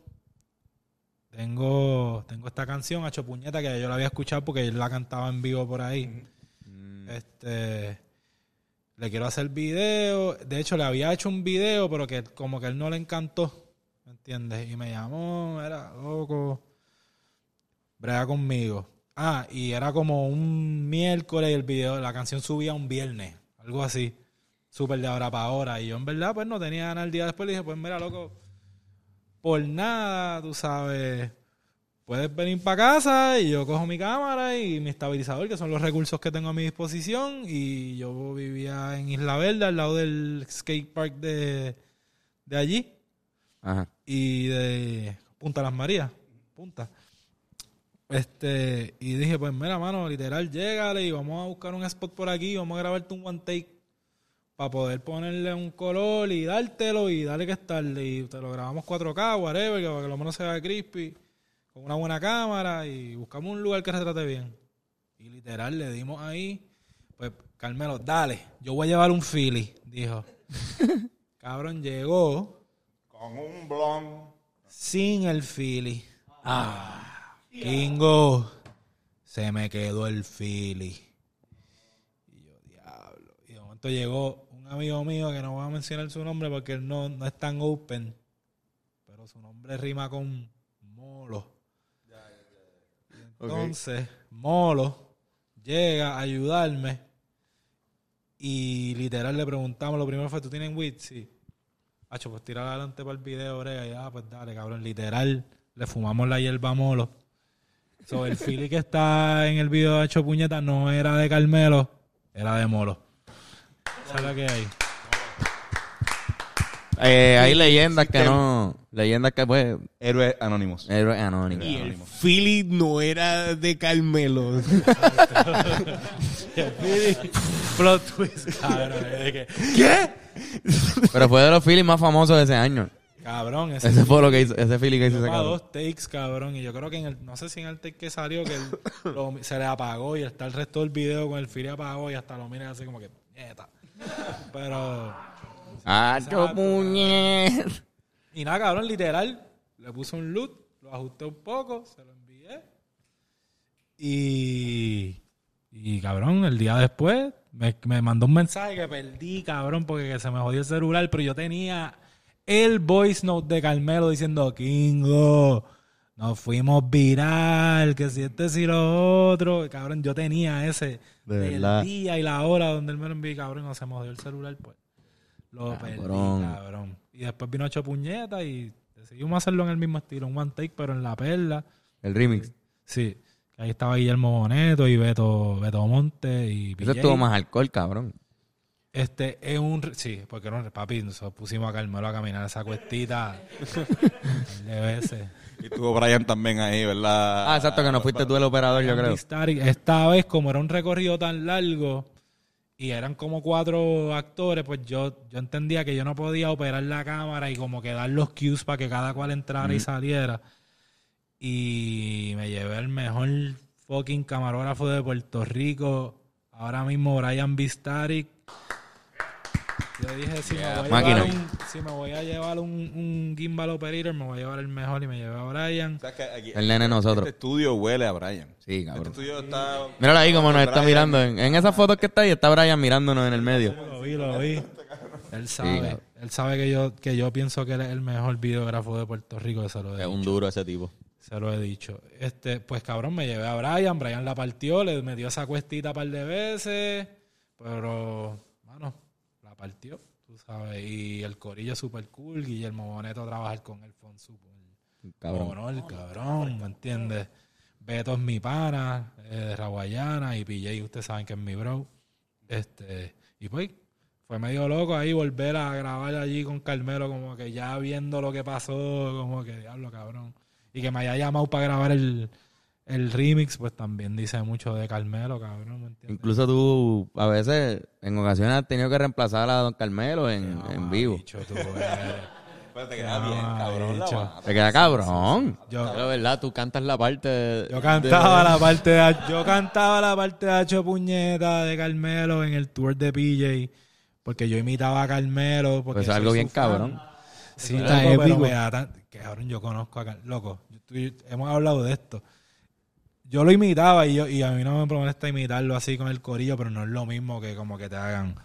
tengo, tengo esta canción, Hacho Puñeta, que yo la había escuchado porque él la cantaba en vivo por ahí. Este le quiero hacer video. De hecho, le había hecho un video, pero que como que él no le encantó. ¿Me entiendes? Y me llamó, era loco. Brega conmigo. Ah, y era como un miércoles y el video, la canción subía un viernes, algo así. Súper de ahora para ahora. Y yo en verdad pues no tenía nada el día después. Le dije, pues mira, loco, por nada, tú sabes, puedes venir para casa y yo cojo mi cámara y mi estabilizador, que son los recursos que tengo a mi disposición. Y yo vivía en Isla Verde, al lado del skate park de, de allí Ajá. y de Punta Las Marías, Punta. Este, y dije, pues mira, mano, literal, llégale y vamos a buscar un spot por aquí, vamos a grabarte un one take para poder ponerle un color y dártelo y darle que estarle. Y te lo grabamos 4K, whatever, que para que lo menos se vea crispy, con una buena cámara y buscamos un lugar que retrate bien. Y literal, le dimos ahí, pues, Carmelo, dale, yo voy a llevar un Philly, dijo. [laughs] Cabrón, llegó con un blon. sin el Philly. Ah, Kingo, se me quedó el Philly. Y yo, diablo. Y de momento llegó un amigo mío que no voy a mencionar su nombre porque él no, no es tan open. Pero su nombre rima con Molo. Y entonces, Molo llega a ayudarme. Y literal le preguntamos, lo primero fue, ¿tú tienes weed? Sí. Hacho, pues tirar adelante para el video, brega. Y ah, pues dale, cabrón. Literal, le fumamos la hierba molo. So, el Philly que está en el video de Hacho Puñeta no era de Carmelo, era de Molo. Esa es la que hay. Eh, hay leyendas que no. Leyendas que, pues. Héroes anónimos. Héroes anónimos. Y el Philly no era de Carmelo. [laughs] Plot twist, cabrón. que- Pero fue de los Phillies más famosos de ese año. Cabrón, ese, Ese fue lo que hizo, ese Philly que hizo ese cabrón. dos takes, cabrón. Y yo creo que en el, no sé si en el take que salió, que [laughs] lo- se le apagó y está el resto del video con el Philly apagado y hasta lo miran así como que, nieta. Pero, ¡Ah, Exacto. puñet! y nada, cabrón, literal, le puse un loot, lo ajusté un poco, se lo envié. Y, y cabrón, el día después me, me mandó un mensaje que perdí, cabrón, porque que se me jodió el celular, pero yo tenía el voice note de Carmelo diciendo, Kingo, nos fuimos viral, que si este si lo otro. Cabrón, yo tenía ese De verdad. día y la hora donde él me lo envió, cabrón, no se me jodió el celular, pues. Lo perdí, Cabrón. cabrón. Y después vino ocho puñetas y decidimos hacerlo en el mismo estilo, un one take, pero en la perla. El remix. Sí. Ahí estaba Guillermo Boneto y Beto, Beto Monte y PJ. estuvo más alcohol, cabrón. Este es un. Sí, porque no, papi, nos pusimos a Carmelo a caminar esa cuestita de veces. Y tuvo Brian también ahí, ¿verdad? Ah, exacto, que no fuiste tú el operador, yo creo. Esta vez, como era un recorrido tan largo y eran como cuatro actores, pues yo, yo entendía que yo no podía operar la cámara y como que dar los cues para que cada cual entrara y saliera. Y me llevé el mejor fucking camarógrafo de Puerto Rico, ahora mismo Brian Bistaric. Yo dije, si, me, voy a máquina. llevar un, si me voy a llevar un, un gimbal operator, me voy a llevar el mejor y me llevé a Brian. El nene de nosotros. Este estudio huele a Brian. Sí, Este cabrón. estudio está... Míralo ahí como nos está mirando. En, en esas fotos que está ahí, está Brian mirándonos en el medio. Lo vi, lo vi. Él sabe, él sabe que yo, que yo pienso que él es el mejor videógrafo de Puerto Rico, eso lo he Es un duro ese tipo. Se lo he dicho. Este, pues cabrón, me llevé a Brian, Brian la partió, le metió esa cuestita un par de veces, pero, partió, tú sabes. Y el corillo es súper cool, Guillermo Boneto a trabajar con él fue un súper Cabrón. honor, cabrón, ¿me entiendes? Beto es mi pana, eh, de Raguayana, y PJ, ustedes saben que es mi bro. Este, y pues, fue medio loco ahí volver a grabar allí con Carmelo, como que ya viendo lo que pasó, como que diablo, cabrón. Y que me haya llamado para grabar el, el remix, pues también dice mucho de Carmelo, cabrón, ¿me entiendes? Incluso tú, a veces, en ocasiones has tenido que reemplazar a Don Carmelo en, en vivo. Bicho, tú. Pero [laughs] te queda bien, cabrón. la. Te queda cabrón. Yo, Pero verdad, tú cantas la parte. de- Yo cantaba la parte de yo cantaba la parte de Hacho Puñeta de Carmelo en el tour de PJ porque yo imitaba a Carmelo porque Pues algo bien fan. cabrón. Sí, Está pero épico. me da tan- cabrón, yo conozco a Car- loco, yo hemos hablado de esto. Yo lo imitaba y yo y a mí no me molesta imitarlo así con el corillo, pero no es lo mismo que como que te hagan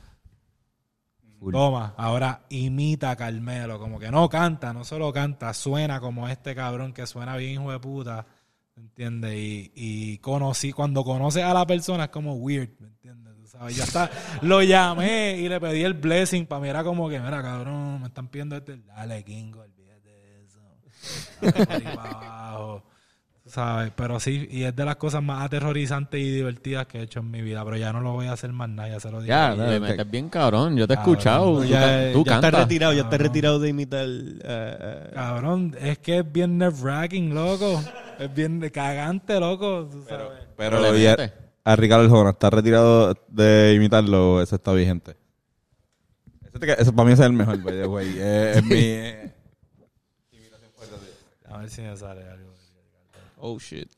Full. Toma, ahora imita a Carmelo, como que no canta, no solo canta, suena como este cabrón que suena bien hijo de puta, ¿me entiendes? Y, y conocí, cuando conoces a la persona es como weird, ¿me entiendes? Sabes, yo hasta lo llamé y le pedí el blessing, para mí era como que, mira cabrón, me están pidiendo este, dale Kingo, olvídate de eso, Ahí [laughs] para abajo, sabes, pero sí, y es de las cosas más aterrorizantes y divertidas que he hecho en mi vida, pero ya no lo voy a hacer más nada, ya se lo dije. Ya, Te te- metes bien cabrón. Yo te he Cabrón, escuchado. Tú, ya, tú ya está cantas. retirado, ya está Cabrón. retirado de imitar. eh, eh, Cabrón, es que es bien nerve-wracking, loco. Es bien cagante, loco. tú sabes. Pero Pero a, a Ricardo Arjona, ¿está retirado de imitarlo o ese está vigente? Ese, te- ese para mí es el mejor, the way. Es, es mi... eh, [laughs] A ver si me sale algo. Oh, shit.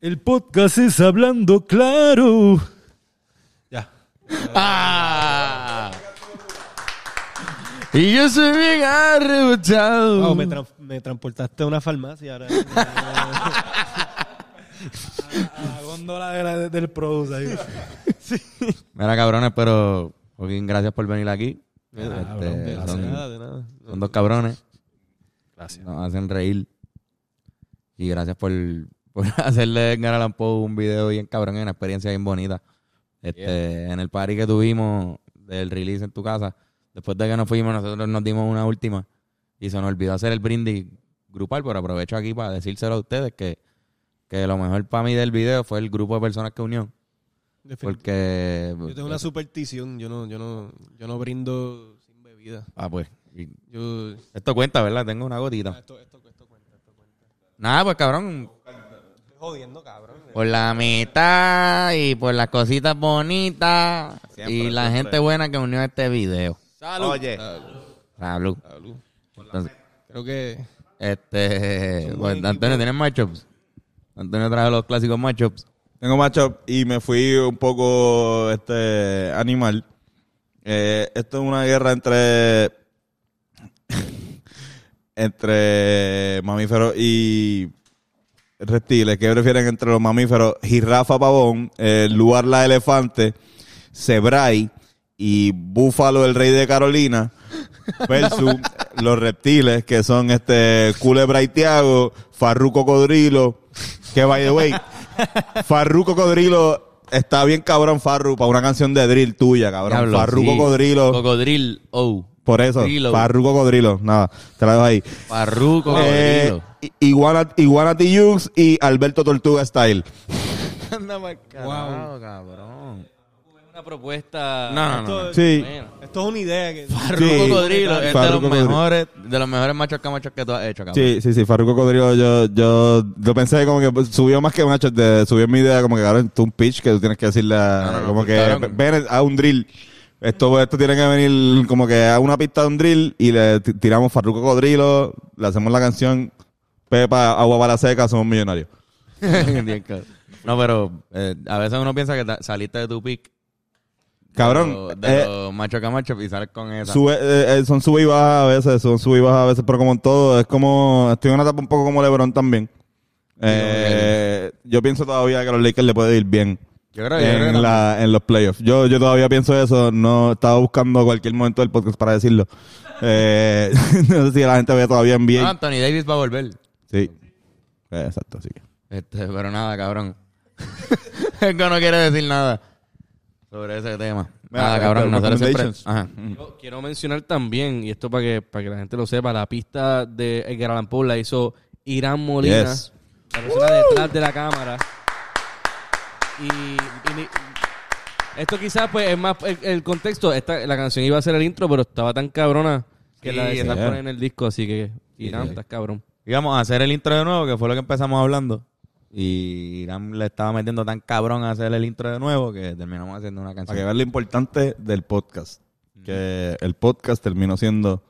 El podcast es Hablando Claro. Ya. ¡Ah! Y yo soy bien arrebotado. wow, me, tran- me transportaste a una farmacia ahora. A [laughs] la góndola de la- del produce ahí. Mira, cabrones, pero fucking gracias por venir aquí. Este, son, nada, de nada. son dos cabrones. Gracias. Nos hacen reír. Y gracias por, por [laughs] hacerle a Edgar Allan Poe un video bien cabrón, una experiencia bien bonita. Este, En el party que tuvimos del release en tu casa, después de que nos fuimos, nosotros nos dimos una última. Y se nos olvidó hacer el brindis grupal, pero aprovecho aquí para decírselo a ustedes que, que lo mejor para mí del video fue el grupo de personas que unió. Porque... Yo tengo una superstición, yo no, yo no, yo no brindo sin bebida. Ah, pues. y- Yo Esto cuenta, ¿verdad? Tengo una gotita. esto, esto, esto. Nada, pues cabrón, Estoy jodiendo, cabrón. Por la mitad y por las cositas bonitas Siempre, y la siempre. gente buena que unió a este video. Oye, Salud. Salud. Entonces, Creo que este, pues, Antonio, ¿tienes matchups? Antonio trae los clásicos matchups. tengo matchup y me fui un poco este animal. Eh, esto es una guerra entre entre mamíferos y reptiles. ¿Qué prefieren entre los mamíferos? Jirafa pavón, eh, luar la elefante, cebrai y búfalo el rey de Carolina versus [laughs] los reptiles que son este culebra y tiago, farru cocodrilo, que by the way, farru cocodrilo está bien cabrón farru para una canción de drill tuya, cabrón. Diablo, farru sí. cocodrilo, Cocodril, oh. Por eso, Drilo. farru cocodrilo, nada, te la dejo ahí. Farru, Eh, cocodrilo. I- Iguana, Iguana T-Jux y Alberto Tortuga Style. [laughs] Anda mal carajo, cabrón. Una propuesta. No, no, no. Esto. Sí. Bueno. esto es una idea que... Farruko Sí. Cocodrilo es de Farruko los Cocodrilo. mejores, de los mejores machos camachos que tú has hecho, cabrón. Sí, sí, sí, Farruko Cocodrilo, yo, yo, yo pensé como que subió más que macho, de, subió mi idea como que cabrón, tú un pitch que tú tienes que decirle a, No, no, como que cabrón. ven a un drill. Esto, esto tiene que venir como que a una pista de un drill y le tiramos Farruko Cocodrilo, le hacemos la canción Pepa, agua para la seca, somos millonarios. [laughs] No, pero eh, a veces uno piensa que saliste de tu pick. Cabrón, De, los- de eh, los machos camachos y sales con esa. Sube, eh, eh, son sub y bajas a veces, son sub y bajas a veces, pero como en todo, es como, estoy en una etapa un poco como LeBron también. Eh, yo pienso todavía que a los Lakers le puede ir bien yo creo, yo creo que en, la, en los playoffs. Yo, yo todavía pienso eso, no estaba buscando cualquier momento del podcast para decirlo. Eh, [laughs] no sé si la gente ve todavía en Ah, NBA. Anthony Davis va a volver. Sí. Eh, exacto, sí. Este, pero nada, cabrón. [laughs] Es que no quiere decir nada sobre ese tema. Nada, cabrón. eh, Nosotros siempre... Ajá. Yo quiero mencionar también, y esto para que, para que la gente lo sepa, la pista de Edgar Allan Poe la hizo Irán Molina, Yes. la persona detrás de la cámara. Y, y ni- esto quizás pues es más el, el contexto, esta, la canción iba a ser el intro, pero estaba tan cabrona que Sí, la decidieron exacto. poner en el disco, así que Irán, estás cabrón. Íbamos a hacer el intro de nuevo, que fue lo que empezamos hablando. Y Irán le estaba metiendo tan cabrón a hacer el intro de nuevo que terminamos haciendo una Para que canción. vean lo importante del podcast. Que el podcast terminó siendo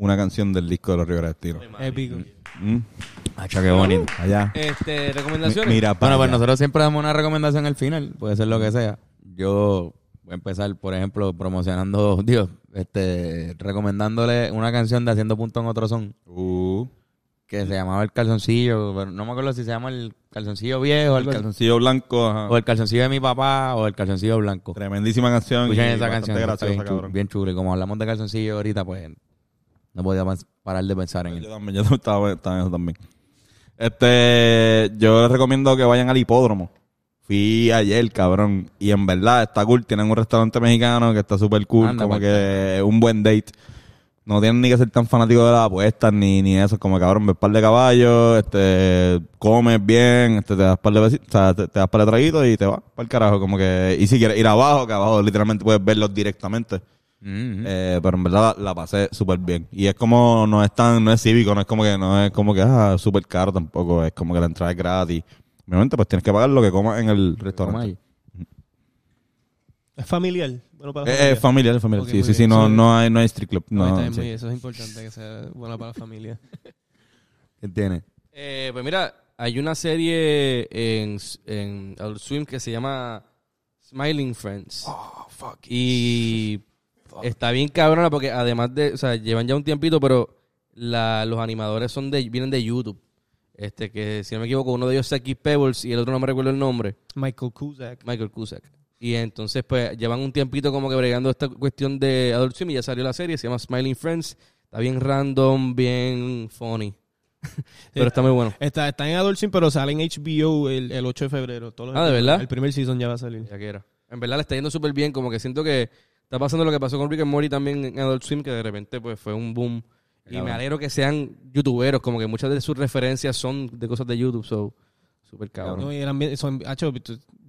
una canción del disco de los Ríos Destinos. Épico. Mm. Hacha, qué bonito. Allá. Este, Mi- recomendaciones. Mira, para Bueno, pues allá. nosotros siempre damos una recomendación al final, puede ser lo que sea. Yo voy a empezar, por ejemplo, promocionando, [laughs] Dios, este, recomendándole una canción de Haciendo Punto en Otro Son, Uh. que se llamaba El Calzoncillo, pero no me acuerdo si se llama El Calzoncillo Viejo, El el cal- calzoncillo blanco. ajá. o El Calzoncillo de mi papá, o El Calzoncillo Blanco. Tremendísima canción. Escuchen y esa bastante canción, está graciosa, bien, chu- cabrón. bien chula. Y como hablamos de calzoncillo ahorita, pues no podía parar de pensar en Yo él. también, yo [laughs] estaba, estaba en eso también. Este, yo les recomiendo que vayan al hipódromo. Fui ayer, cabrón. Y en verdad está cool. Tienen un restaurante mexicano que está súper cool. Anda, como que un buen date. No tienen ni que ser tan fanáticos de las apuestas ni, ni eso. Como cabrón, ves par de caballos, este, comes bien, este, te das par de o sea, te, te das par de traguitos y te vas para el carajo. Como que, y si quieres ir abajo, que abajo literalmente puedes verlos directamente. Mm, mm. Eh, pero en verdad la, la pasé súper bien. Y es como, no es tan, no es cívico, no es como que, no es como que, ah, súper caro tampoco. Es como que la entrada es gratis. Obviamente, pues tienes que pagar lo que comas en el restaurante. Es familiar. Bueno, para la Eh, Es familiar, es familiar. Sí, sí, sí, no, Sí. no hay, no hay street club. No, No, está bien, sí. muy bien, eso es importante que sea bueno para la familia. [laughs] ¿Qué tiene? Eh, pues mira, hay una serie en, en Adult Swim que se llama Smiling Friends. Y está bien cabrona porque además de, o sea, llevan ya un tiempito, pero la, los animadores son de, vienen de YouTube. Este, que si no me equivoco, uno de ellos es Saki Pebbles y el otro no me recuerdo el nombre, Michael Cusack. Michael Cusack. Y entonces, pues, llevan un tiempito como que bregando esta cuestión de Adult Swim y ya salió la serie, se llama Smiling Friends. Está bien random, bien funny. [laughs] pero está muy bueno. Está, está en Adult Swim, pero sale en HBO el, el 8 de febrero. Todos los Ah, ¿de verdad? El primer season ya va a salir. Ya que era. En verdad le está yendo súper bien, como que siento que está pasando lo que pasó con Rick and Morty también en Adult Swim, que de repente pues fue un boom. Y me alegro que sean youtuberos, como que muchas de sus referencias son de cosas de YouTube, so súper cabrón. No, y eran bien- son- hacho,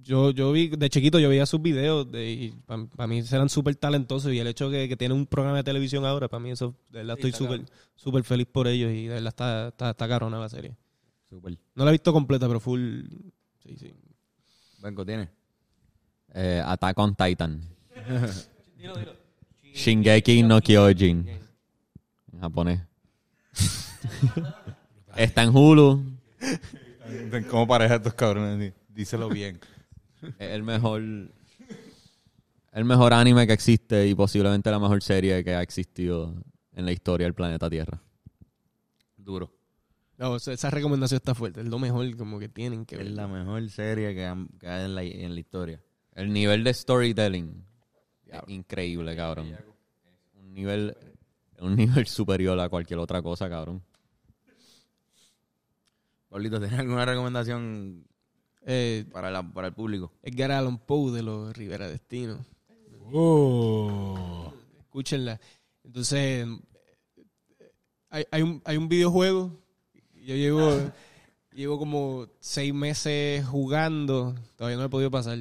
yo, yo vi, de chiquito yo veía sus videos de, y para mí eran súper talentosos y el hecho que, que tienen un programa de televisión ahora, para mí eso, de verdad estoy súper súper feliz por ellos y de verdad está, está, está carona la serie. Super. No la he visto completa, pero full... Sí, sí. Benco tiene. Eh, Attack on Titan. [laughs] Shingeki no Kyojin. En japonés. [laughs] Está en Hulu. Como pareja estos cabrones, díselo bien. Es el mejor. El mejor anime que existe y posiblemente la mejor serie que ha existido en la historia del planeta Tierra. Duro. No, esa, esa recomendación está fuerte, es lo mejor como que tienen que ver. Es la mejor serie que, han- que hay en la, en la historia. El nivel de storytelling increíble, cabrón. Un nivel, un [laughs] nivel superior a cualquier otra cosa, cabrón. Pablito, ¿tienes alguna recomendación Eh, para, la, para el público? Edgar Allan Poe de los Rivera Destino. Oh. Escúchenla. Entonces, hay, hay, un, hay un videojuego. Yo llevo, [laughs] llevo como seis meses jugando. Todavía no he podido pasar.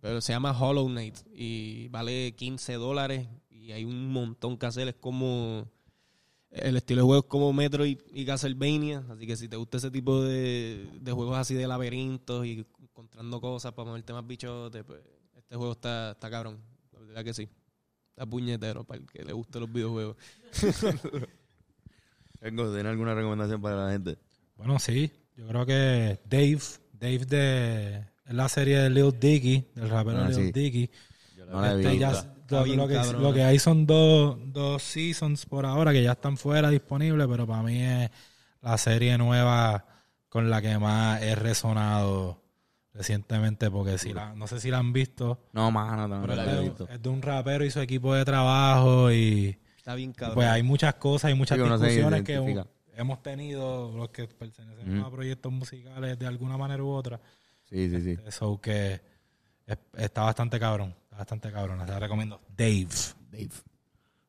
Pero se llama Hollow Knight y vale 15 dólares y hay un montón que hacer. Es como el estilo de juego es como Metroid y Castlevania, así que si te gusta ese tipo de, de juegos así de laberintos y encontrando cosas para moverte más bichotes, pues este juego está, está cabrón. La verdad que sí. Está puñetero para el que le guste los videojuegos. [laughs] ¿tiene alguna recomendación para la gente? Bueno, sí. Yo creo que Dave, Dave de es la serie de Lil Dicky, del rapero Ah, Lil sí. Dicky. No Este, ya- lo, lo que, lo que hay son dos, dos seasons por ahora que ya están fuera disponibles, pero para mí es la serie nueva con la que más he resonado recientemente, porque si la, no sé si la han visto, No, mano, no, pero la es, he de, visto. es de un rapero y su equipo de trabajo y Está bien cabrón. pues hay muchas cosas y muchas se discusiones que hemos tenido los que pertenecemos a proyectos musicales de alguna manera u otra. Sí, sí, sí. Eso que es- está bastante cabrón. Está bastante cabrón. Te la recomiendo. Dave. Dave.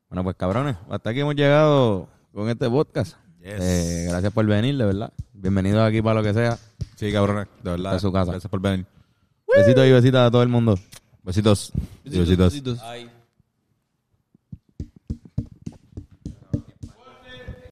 Bueno, pues cabrones, hasta aquí hemos llegado con este podcast. Eh, gracias por venir, de verdad. Bienvenidos aquí para lo que sea. Sí, cabrones, de verdad. Su casa. Gracias por venir. Besitos y besitas a todo el mundo. Besitos. Y besitos. Besitos. Ay.